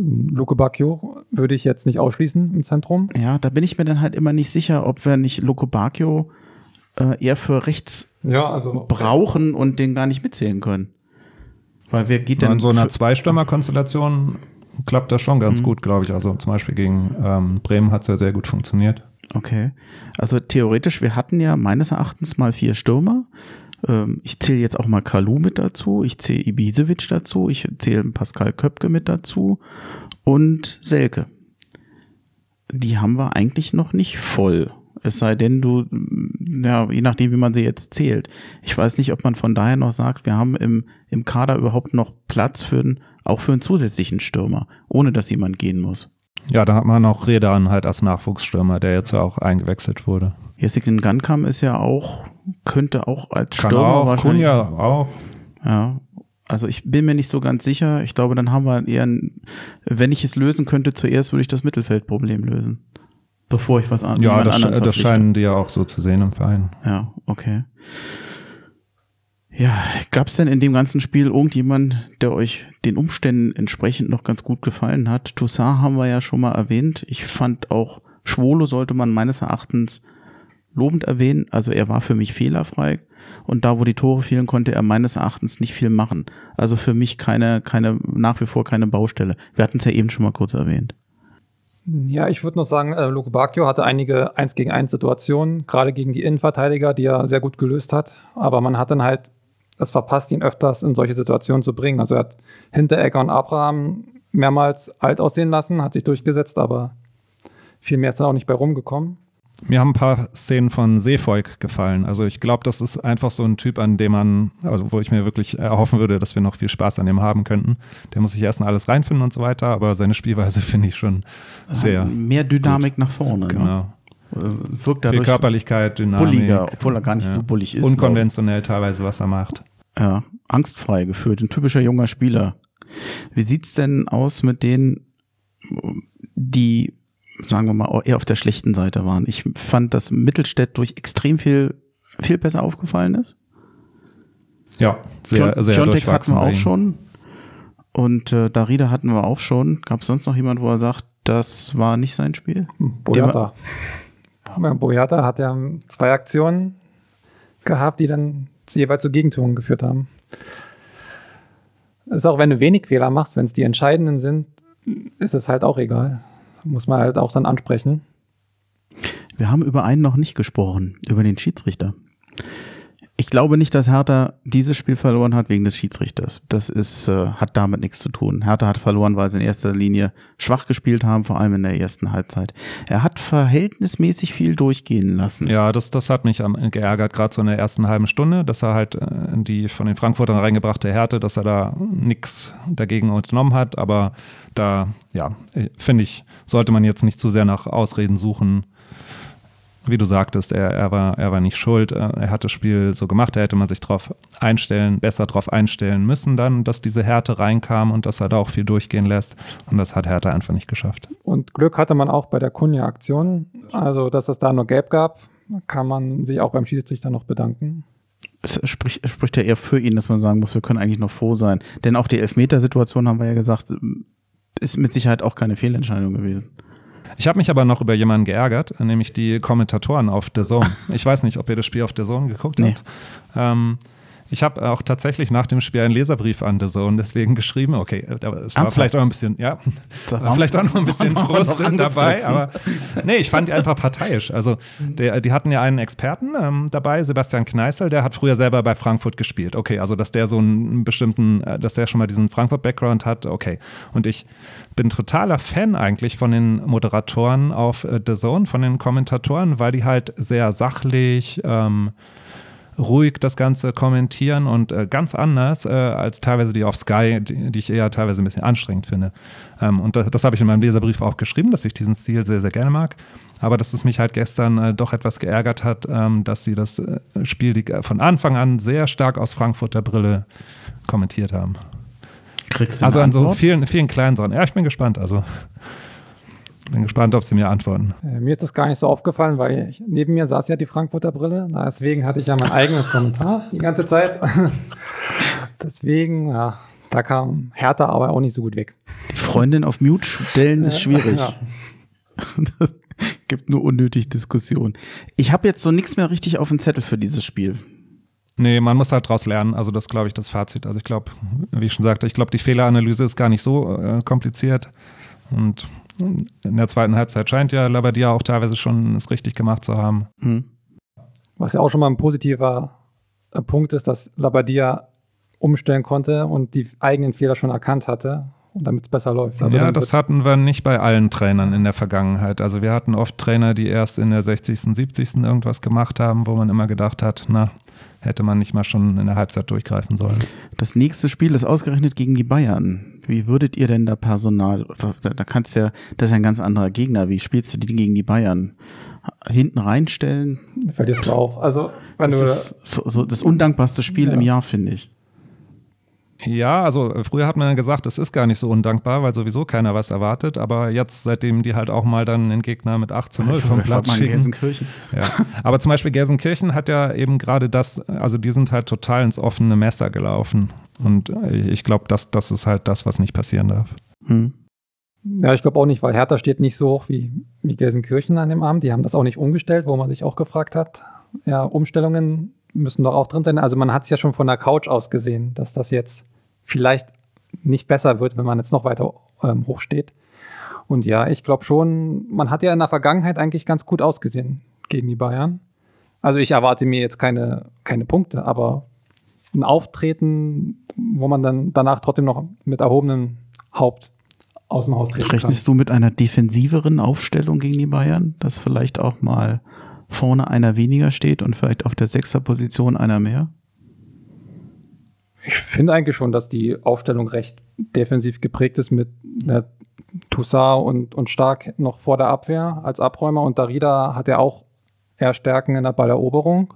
Luke Bacchio würde ich jetzt nicht ausschließen im Zentrum. Ja, da bin ich mir dann halt immer nicht sicher, ob wir nicht Luke Bacchio äh, eher für rechts ja, also brauchen und den gar nicht mitzählen können. Weil wir geht dann. In so einer Zweistürmer-Konstellation klappt das schon ganz mhm. gut, glaube ich. Also zum Beispiel gegen ähm, Bremen hat es ja sehr gut funktioniert. Okay. Also theoretisch, wir hatten ja meines Erachtens mal vier Stürmer. Ähm, ich zähle jetzt auch mal Kalu mit dazu, ich zähle Ibisevic dazu, ich zähle Pascal Köpke mit dazu und Selke. Die haben wir eigentlich noch nicht voll. Es sei denn, du, ja, je nachdem, wie man sie jetzt zählt. Ich weiß nicht, ob man von daher noch sagt, wir haben im, im Kader überhaupt noch Platz für einen, auch für einen zusätzlichen Stürmer, ohne dass jemand gehen muss. Ja, da hat man auch Redan halt als Nachwuchsstürmer, der jetzt ja auch eingewechselt wurde. Jessica Gankam ist ja auch, könnte auch als Kann Stürmer auch, wahrscheinlich. Kunja auch. Ja. Also ich bin mir nicht so ganz sicher. Ich glaube, dann haben wir eher, ein, wenn ich es lösen könnte, zuerst würde ich das Mittelfeldproblem lösen. Bevor ich was an, Ja, das, das scheinen die ja auch so zu sehen im Verein. Ja, okay. Ja, gab es denn in dem ganzen Spiel irgendjemand, der euch den Umständen entsprechend noch ganz gut gefallen hat? Toussaint haben wir ja schon mal erwähnt. Ich fand auch Schwolo sollte man meines Erachtens lobend erwähnen. Also er war für mich fehlerfrei und da, wo die Tore fielen, konnte er meines Erachtens nicht viel machen. Also für mich keine, keine, nach wie vor keine Baustelle. Wir hatten es ja eben schon mal kurz erwähnt. Ja, ich würde noch sagen, äh, Luke Bacchio hatte einige 1 gegen 1 Situationen, gerade gegen die Innenverteidiger, die er sehr gut gelöst hat. Aber man hat dann halt es verpasst, ihn öfters in solche Situationen zu bringen. Also er hat Hinteregger und Abraham mehrmals alt aussehen lassen, hat sich durchgesetzt, aber viel mehr ist dann auch nicht bei rumgekommen. Mir haben ein paar Szenen von Seevolk gefallen. Also ich glaube, das ist einfach so ein Typ, an dem man, also wo ich mir wirklich erhoffen würde, dass wir noch viel Spaß an dem haben könnten. Der muss sich erst in alles reinfinden und so weiter, aber seine Spielweise finde ich schon sehr. Mehr Dynamik gut. nach vorne. Ne? Genau. Ne? Wirkt viel Körperlichkeit, Dynamik. Bulliger, obwohl er gar nicht ja. so bullig ist. Unkonventionell teilweise, was er macht. Ja, angstfrei gefühlt. Ein typischer junger Spieler. Wie sieht's denn aus mit denen, die sagen wir mal, eher auf der schlechten Seite waren. Ich fand, dass Mittelstädt durch extrem viel, viel besser aufgefallen ist. Ja, sehr, Pion sehr Piontek hatten wir auch schon. Und äh, Darida hatten wir auch schon. Gab es sonst noch jemand, wo er sagt, das war nicht sein Spiel? Boyata. Boyata hat ja zwei Aktionen gehabt, die dann jeweils zu Gegentoren geführt haben. ist auch, wenn du wenig Fehler machst, wenn es die entscheidenden sind, ist es halt auch egal muss man halt auch dann ansprechen. Wir haben über einen noch nicht gesprochen, über den Schiedsrichter. Ich glaube nicht, dass Hertha dieses Spiel verloren hat wegen des Schiedsrichters. Das ist, äh, hat damit nichts zu tun. Hertha hat verloren, weil sie in erster Linie schwach gespielt haben, vor allem in der ersten Halbzeit. Er hat verhältnismäßig viel durchgehen lassen. Ja, das, das hat mich geärgert, gerade so in der ersten halben Stunde, dass er halt äh, die von den Frankfurtern reingebrachte Härte, dass er da nichts dagegen unternommen hat. Aber da, ja, finde ich, sollte man jetzt nicht zu sehr nach Ausreden suchen wie du sagtest, er, er, war, er war nicht schuld. Er hat das Spiel so gemacht, da hätte man sich darauf einstellen, besser darauf einstellen müssen dann, dass diese Härte reinkam und dass er da auch viel durchgehen lässt. Und das hat Härte einfach nicht geschafft. Und Glück hatte man auch bei der Kunja-Aktion. Also, dass es da nur Gelb gab, kann man sich auch beim Schiedsrichter noch bedanken. es spricht, spricht ja eher für ihn, dass man sagen muss, wir können eigentlich noch froh sein. Denn auch die Elfmetersituation, haben wir ja gesagt, ist mit Sicherheit auch keine Fehlentscheidung gewesen. Ich habe mich aber noch über jemanden geärgert, nämlich die Kommentatoren auf The Zone. Ich weiß nicht, ob ihr das Spiel auf The Zone geguckt Nee. habt. Ähm, ich habe auch tatsächlich nach dem Spiel einen Leserbrief an The Zone deswegen geschrieben. Okay, aber es war vielleicht auch ein bisschen, ja, Da war vielleicht auch noch ein bisschen Frust dabei, aber nee, ich fand die einfach parteiisch. Also der, die hatten ja einen Experten ähm, dabei, Sebastian Kneißl, der hat früher selber bei Frankfurt gespielt. Okay, also dass der so einen bestimmten, äh, dass der schon mal diesen Frankfurt-Background hat, okay. Und ich bin totaler Fan eigentlich von den Moderatoren auf äh, The Zone, von den Kommentatoren, weil die halt sehr sachlich, ähm, ruhig das Ganze kommentieren und äh, ganz anders äh, als teilweise die auf Sky, die, die ich eher teilweise ein bisschen anstrengend finde. Ähm, und das, das habe ich in meinem Leserbrief auch geschrieben, dass ich diesen Stil sehr, sehr gerne mag. Aber dass es mich halt gestern äh, doch etwas geärgert hat, ähm, dass sie das äh, Spiel von Anfang an sehr stark aus Frankfurter Brille kommentiert haben. Kriegst du Also an so vielen, vielen kleinen Sachen. Ja, ich bin gespannt. Also bin gespannt, ob sie mir antworten. Äh, mir ist das gar nicht so aufgefallen, weil ich, neben mir saß ja die Frankfurter Brille. Deswegen hatte ich ja mein eigenes Kommentar die ganze Zeit. Deswegen, ja, da kam Hertha aber auch nicht so gut weg. Die Freundin auf Mute stellen ist schwierig. Ja. Das gibt nur unnötig Diskussion. Ich habe jetzt so nichts mehr richtig auf dem Zettel für dieses Spiel. Nee, man muss halt draus lernen. Also das glaube ich das Fazit. Also ich glaube, wie ich schon sagte, ich glaube, die Fehleranalyse ist gar nicht so äh, kompliziert. Und in der zweiten Halbzeit scheint ja Labadia auch teilweise schon es richtig gemacht zu haben. Hm. Was ja auch schon mal ein positiver äh, Punkt ist, dass Labadia umstellen konnte und die eigenen Fehler schon erkannt hatte und damit es besser läuft. Also ja, das hatten wir nicht bei allen Trainern in der Vergangenheit. Also wir hatten oft Trainer, die erst in der 60., 70. irgendwas gemacht haben, wo man immer gedacht hat, na, hätte man nicht mal schon in der Halbzeit durchgreifen sollen. Das nächste Spiel ist ausgerechnet gegen die Bayern. Wie würdet ihr denn da Personal, da, da kannst du ja, das ist ja ein ganz anderer Gegner. Wie spielst du die gegen die Bayern? Hinten reinstellen? verlierst du auch. Also, wenn du, Das ist so, so das undankbarste Spiel Ja. im Jahr, finde ich. Ja, also äh, früher hat man ja gesagt, es ist gar nicht so undankbar, weil sowieso keiner was erwartet. Aber jetzt, seitdem die halt auch mal dann den Gegner mit 8 zu 0 vom Platz schicken. Gelsenkirchen. Ja. Aber zum Beispiel Gelsenkirchen hat ja eben gerade das, also die sind halt total ins offene Messer gelaufen. Und äh, ich glaube, das, das ist halt das, was nicht passieren darf. Hm. ja, ich glaube auch nicht, weil Hertha steht nicht so hoch wie, wie Gelsenkirchen an dem Abend. Die haben das auch nicht umgestellt, wo man sich auch gefragt hat. Ja, Umstellungen müssen doch auch drin sein. Also man hat es ja schon von der Couch aus gesehen, dass das jetzt vielleicht nicht besser wird, wenn man jetzt noch weiter ähm, hoch steht. Und ja, ich glaube schon, man hat ja in der Vergangenheit eigentlich ganz gut ausgesehen gegen die Bayern. Also ich erwarte mir jetzt keine, keine Punkte, aber ein Auftreten, wo man dann danach trotzdem noch mit erhobenem Haupt aus dem Haus treten kann. Rechnest du mit einer defensiveren Aufstellung gegen die Bayern, dass vielleicht auch mal vorne einer weniger steht und vielleicht auf der Sechserposition einer mehr? Ich finde eigentlich schon, dass die Aufstellung recht defensiv geprägt ist mit äh, Toussaint und, und Stark noch vor der Abwehr als Abräumer und Darida hat ja auch eher Stärken in der Balleroberung.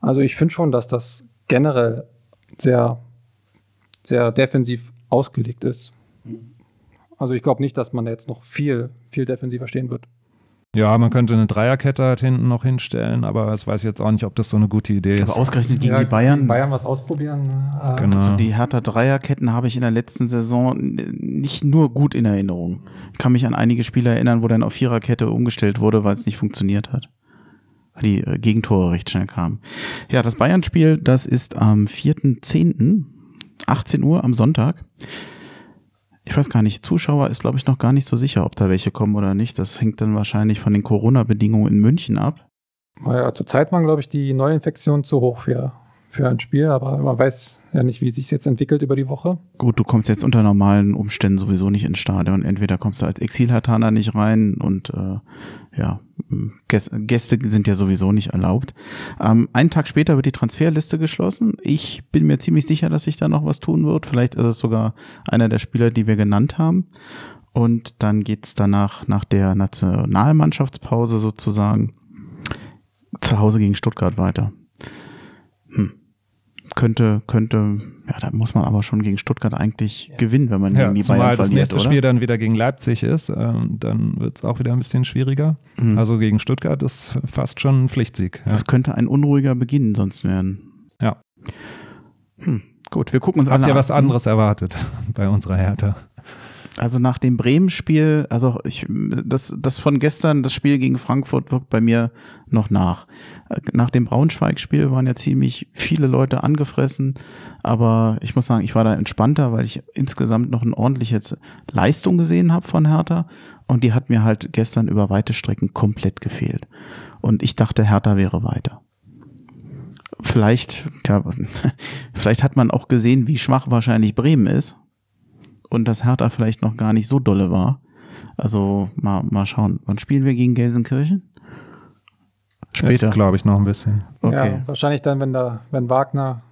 Also ich finde schon, dass das generell sehr, sehr defensiv ausgelegt ist. Also ich glaube nicht, dass man jetzt noch viel, viel defensiver stehen wird. Ja, man könnte eine Dreierkette halt hinten noch hinstellen, aber das weiß ich jetzt auch nicht, ob das so eine gute Idee ist. Aber ausgerechnet gegen Ja, die Bayern. Bayern was ausprobieren. Äh, Genau. Also die Hertha Dreierketten habe ich in der letzten Saison nicht nur gut in Erinnerung. Ich kann mich an einige Spiele erinnern, wo dann auf Viererkette umgestellt wurde, weil es nicht funktioniert hat. Weil die äh, Gegentore recht schnell kamen. Ja, das Bayern-Spiel, das ist am 4.10., 18 Uhr am Sonntag. Ich weiß gar nicht, Zuschauer ist, glaube ich, noch gar nicht so sicher, ob da welche kommen oder nicht. Das hängt dann wahrscheinlich von den Corona-Bedingungen in München ab. Naja, zurzeit waren, glaube ich, die Neuinfektionen zu hoch für, für ein Spiel, aber man weiß ja nicht, wie sich jetzt entwickelt über die Woche. Gut, du kommst jetzt unter normalen Umständen sowieso nicht ins Stadion. Entweder kommst du als Exilhartaner nicht rein und äh, ja, Gäste, Gäste sind ja sowieso nicht erlaubt. Ähm, einen Tag später wird die Transferliste geschlossen. Ich bin mir ziemlich sicher, dass sich da noch was tun wird. Vielleicht ist es sogar einer der Spieler, die wir genannt haben. Und dann geht's danach, nach der Nationalmannschaftspause sozusagen, zu Hause gegen Stuttgart weiter. Hm. Könnte, könnte, ja, da muss man aber schon gegen Stuttgart eigentlich gewinnen, wenn man Ja, gegen die zumal Bayern das verliert, nächste oder? Spiel dann wieder gegen Leipzig ist, ähm, dann wird es auch wieder ein bisschen schwieriger. Mhm. Also gegen Stuttgart ist fast schon ein Pflichtsieg. Ja. Das könnte ein unruhiger Beginn sonst werden. Ja. Hm, gut, wir gucken uns Habt alle ihr an. was anderes erwartet bei unserer Hertha? Also nach dem Bremen-Spiel, also ich, das, das von gestern, das Spiel gegen Frankfurt wirkt bei mir noch nach. Nach dem Braunschweig-Spiel waren ja ziemlich viele Leute angefressen, aber ich muss sagen, ich war da entspannter, weil ich insgesamt noch eine ordentliche Leistung gesehen habe von Hertha und die hat mir halt gestern über weite Strecken komplett gefehlt. Und ich dachte, Hertha wäre weiter. Vielleicht, tja, vielleicht hat man auch gesehen, wie schwach wahrscheinlich Bremen ist und dass Hertha vielleicht noch gar nicht so dolle war. Also mal, mal schauen. Wann spielen wir gegen Gelsenkirchen? Später. glaube ich, noch ein bisschen. Okay. Ja, wahrscheinlich dann, wenn, da, wenn Wagner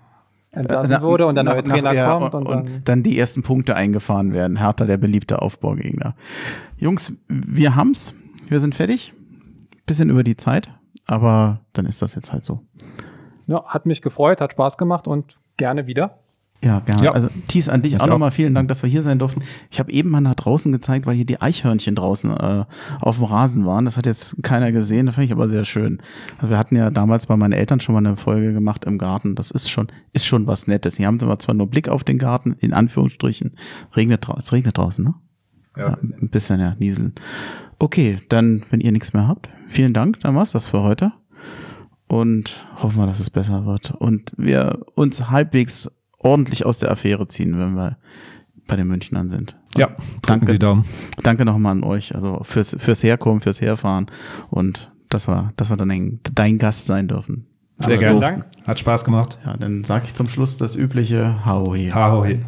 entlassen Na- wurde und der neue Trainer nachher kommt. Und, dann, dann die ersten Punkte eingefahren werden. Hertha, der beliebte Aufbaugegner. Jungs, wir haben's. Wir sind fertig. Bisschen über die Zeit, aber dann ist das jetzt halt so. ja, hat mich gefreut, hat Spaß gemacht und gerne wieder. Ja, gerne. Ja. Also Thies, an dich Ich auch nochmal vielen Dank, dass wir hier sein durften. Ich habe eben mal nach draußen gezeigt, weil hier die Eichhörnchen draußen äh, auf dem Rasen waren. Das hat jetzt keiner gesehen, das fand ich aber sehr schön. Also wir hatten ja damals bei meinen Eltern schon mal eine Folge gemacht im Garten. Das ist schon, ist schon was Nettes. Hier haben sie zwar nur Blick auf den Garten, in Anführungsstrichen. Regnet es regnet draußen, ne? Ja, ein bisschen, ja, nieseln. Okay, dann, wenn ihr nichts mehr habt, vielen Dank, dann war's das für heute. Und hoffen wir, dass es besser wird. Und wir uns halbwegs ordentlich aus der Affäre ziehen, wenn wir bei den Münchnern sind. Ja, Danke. die Daumen. Danke nochmal an euch, also fürs, fürs Herkommen, fürs Herfahren und dass wir, dass wir dann ein, dein Gast sein dürfen. Sehr gerne. durften. Hat Spaß gemacht. Ja, dann sage ich zum Schluss das übliche Hau hier. Ahoi.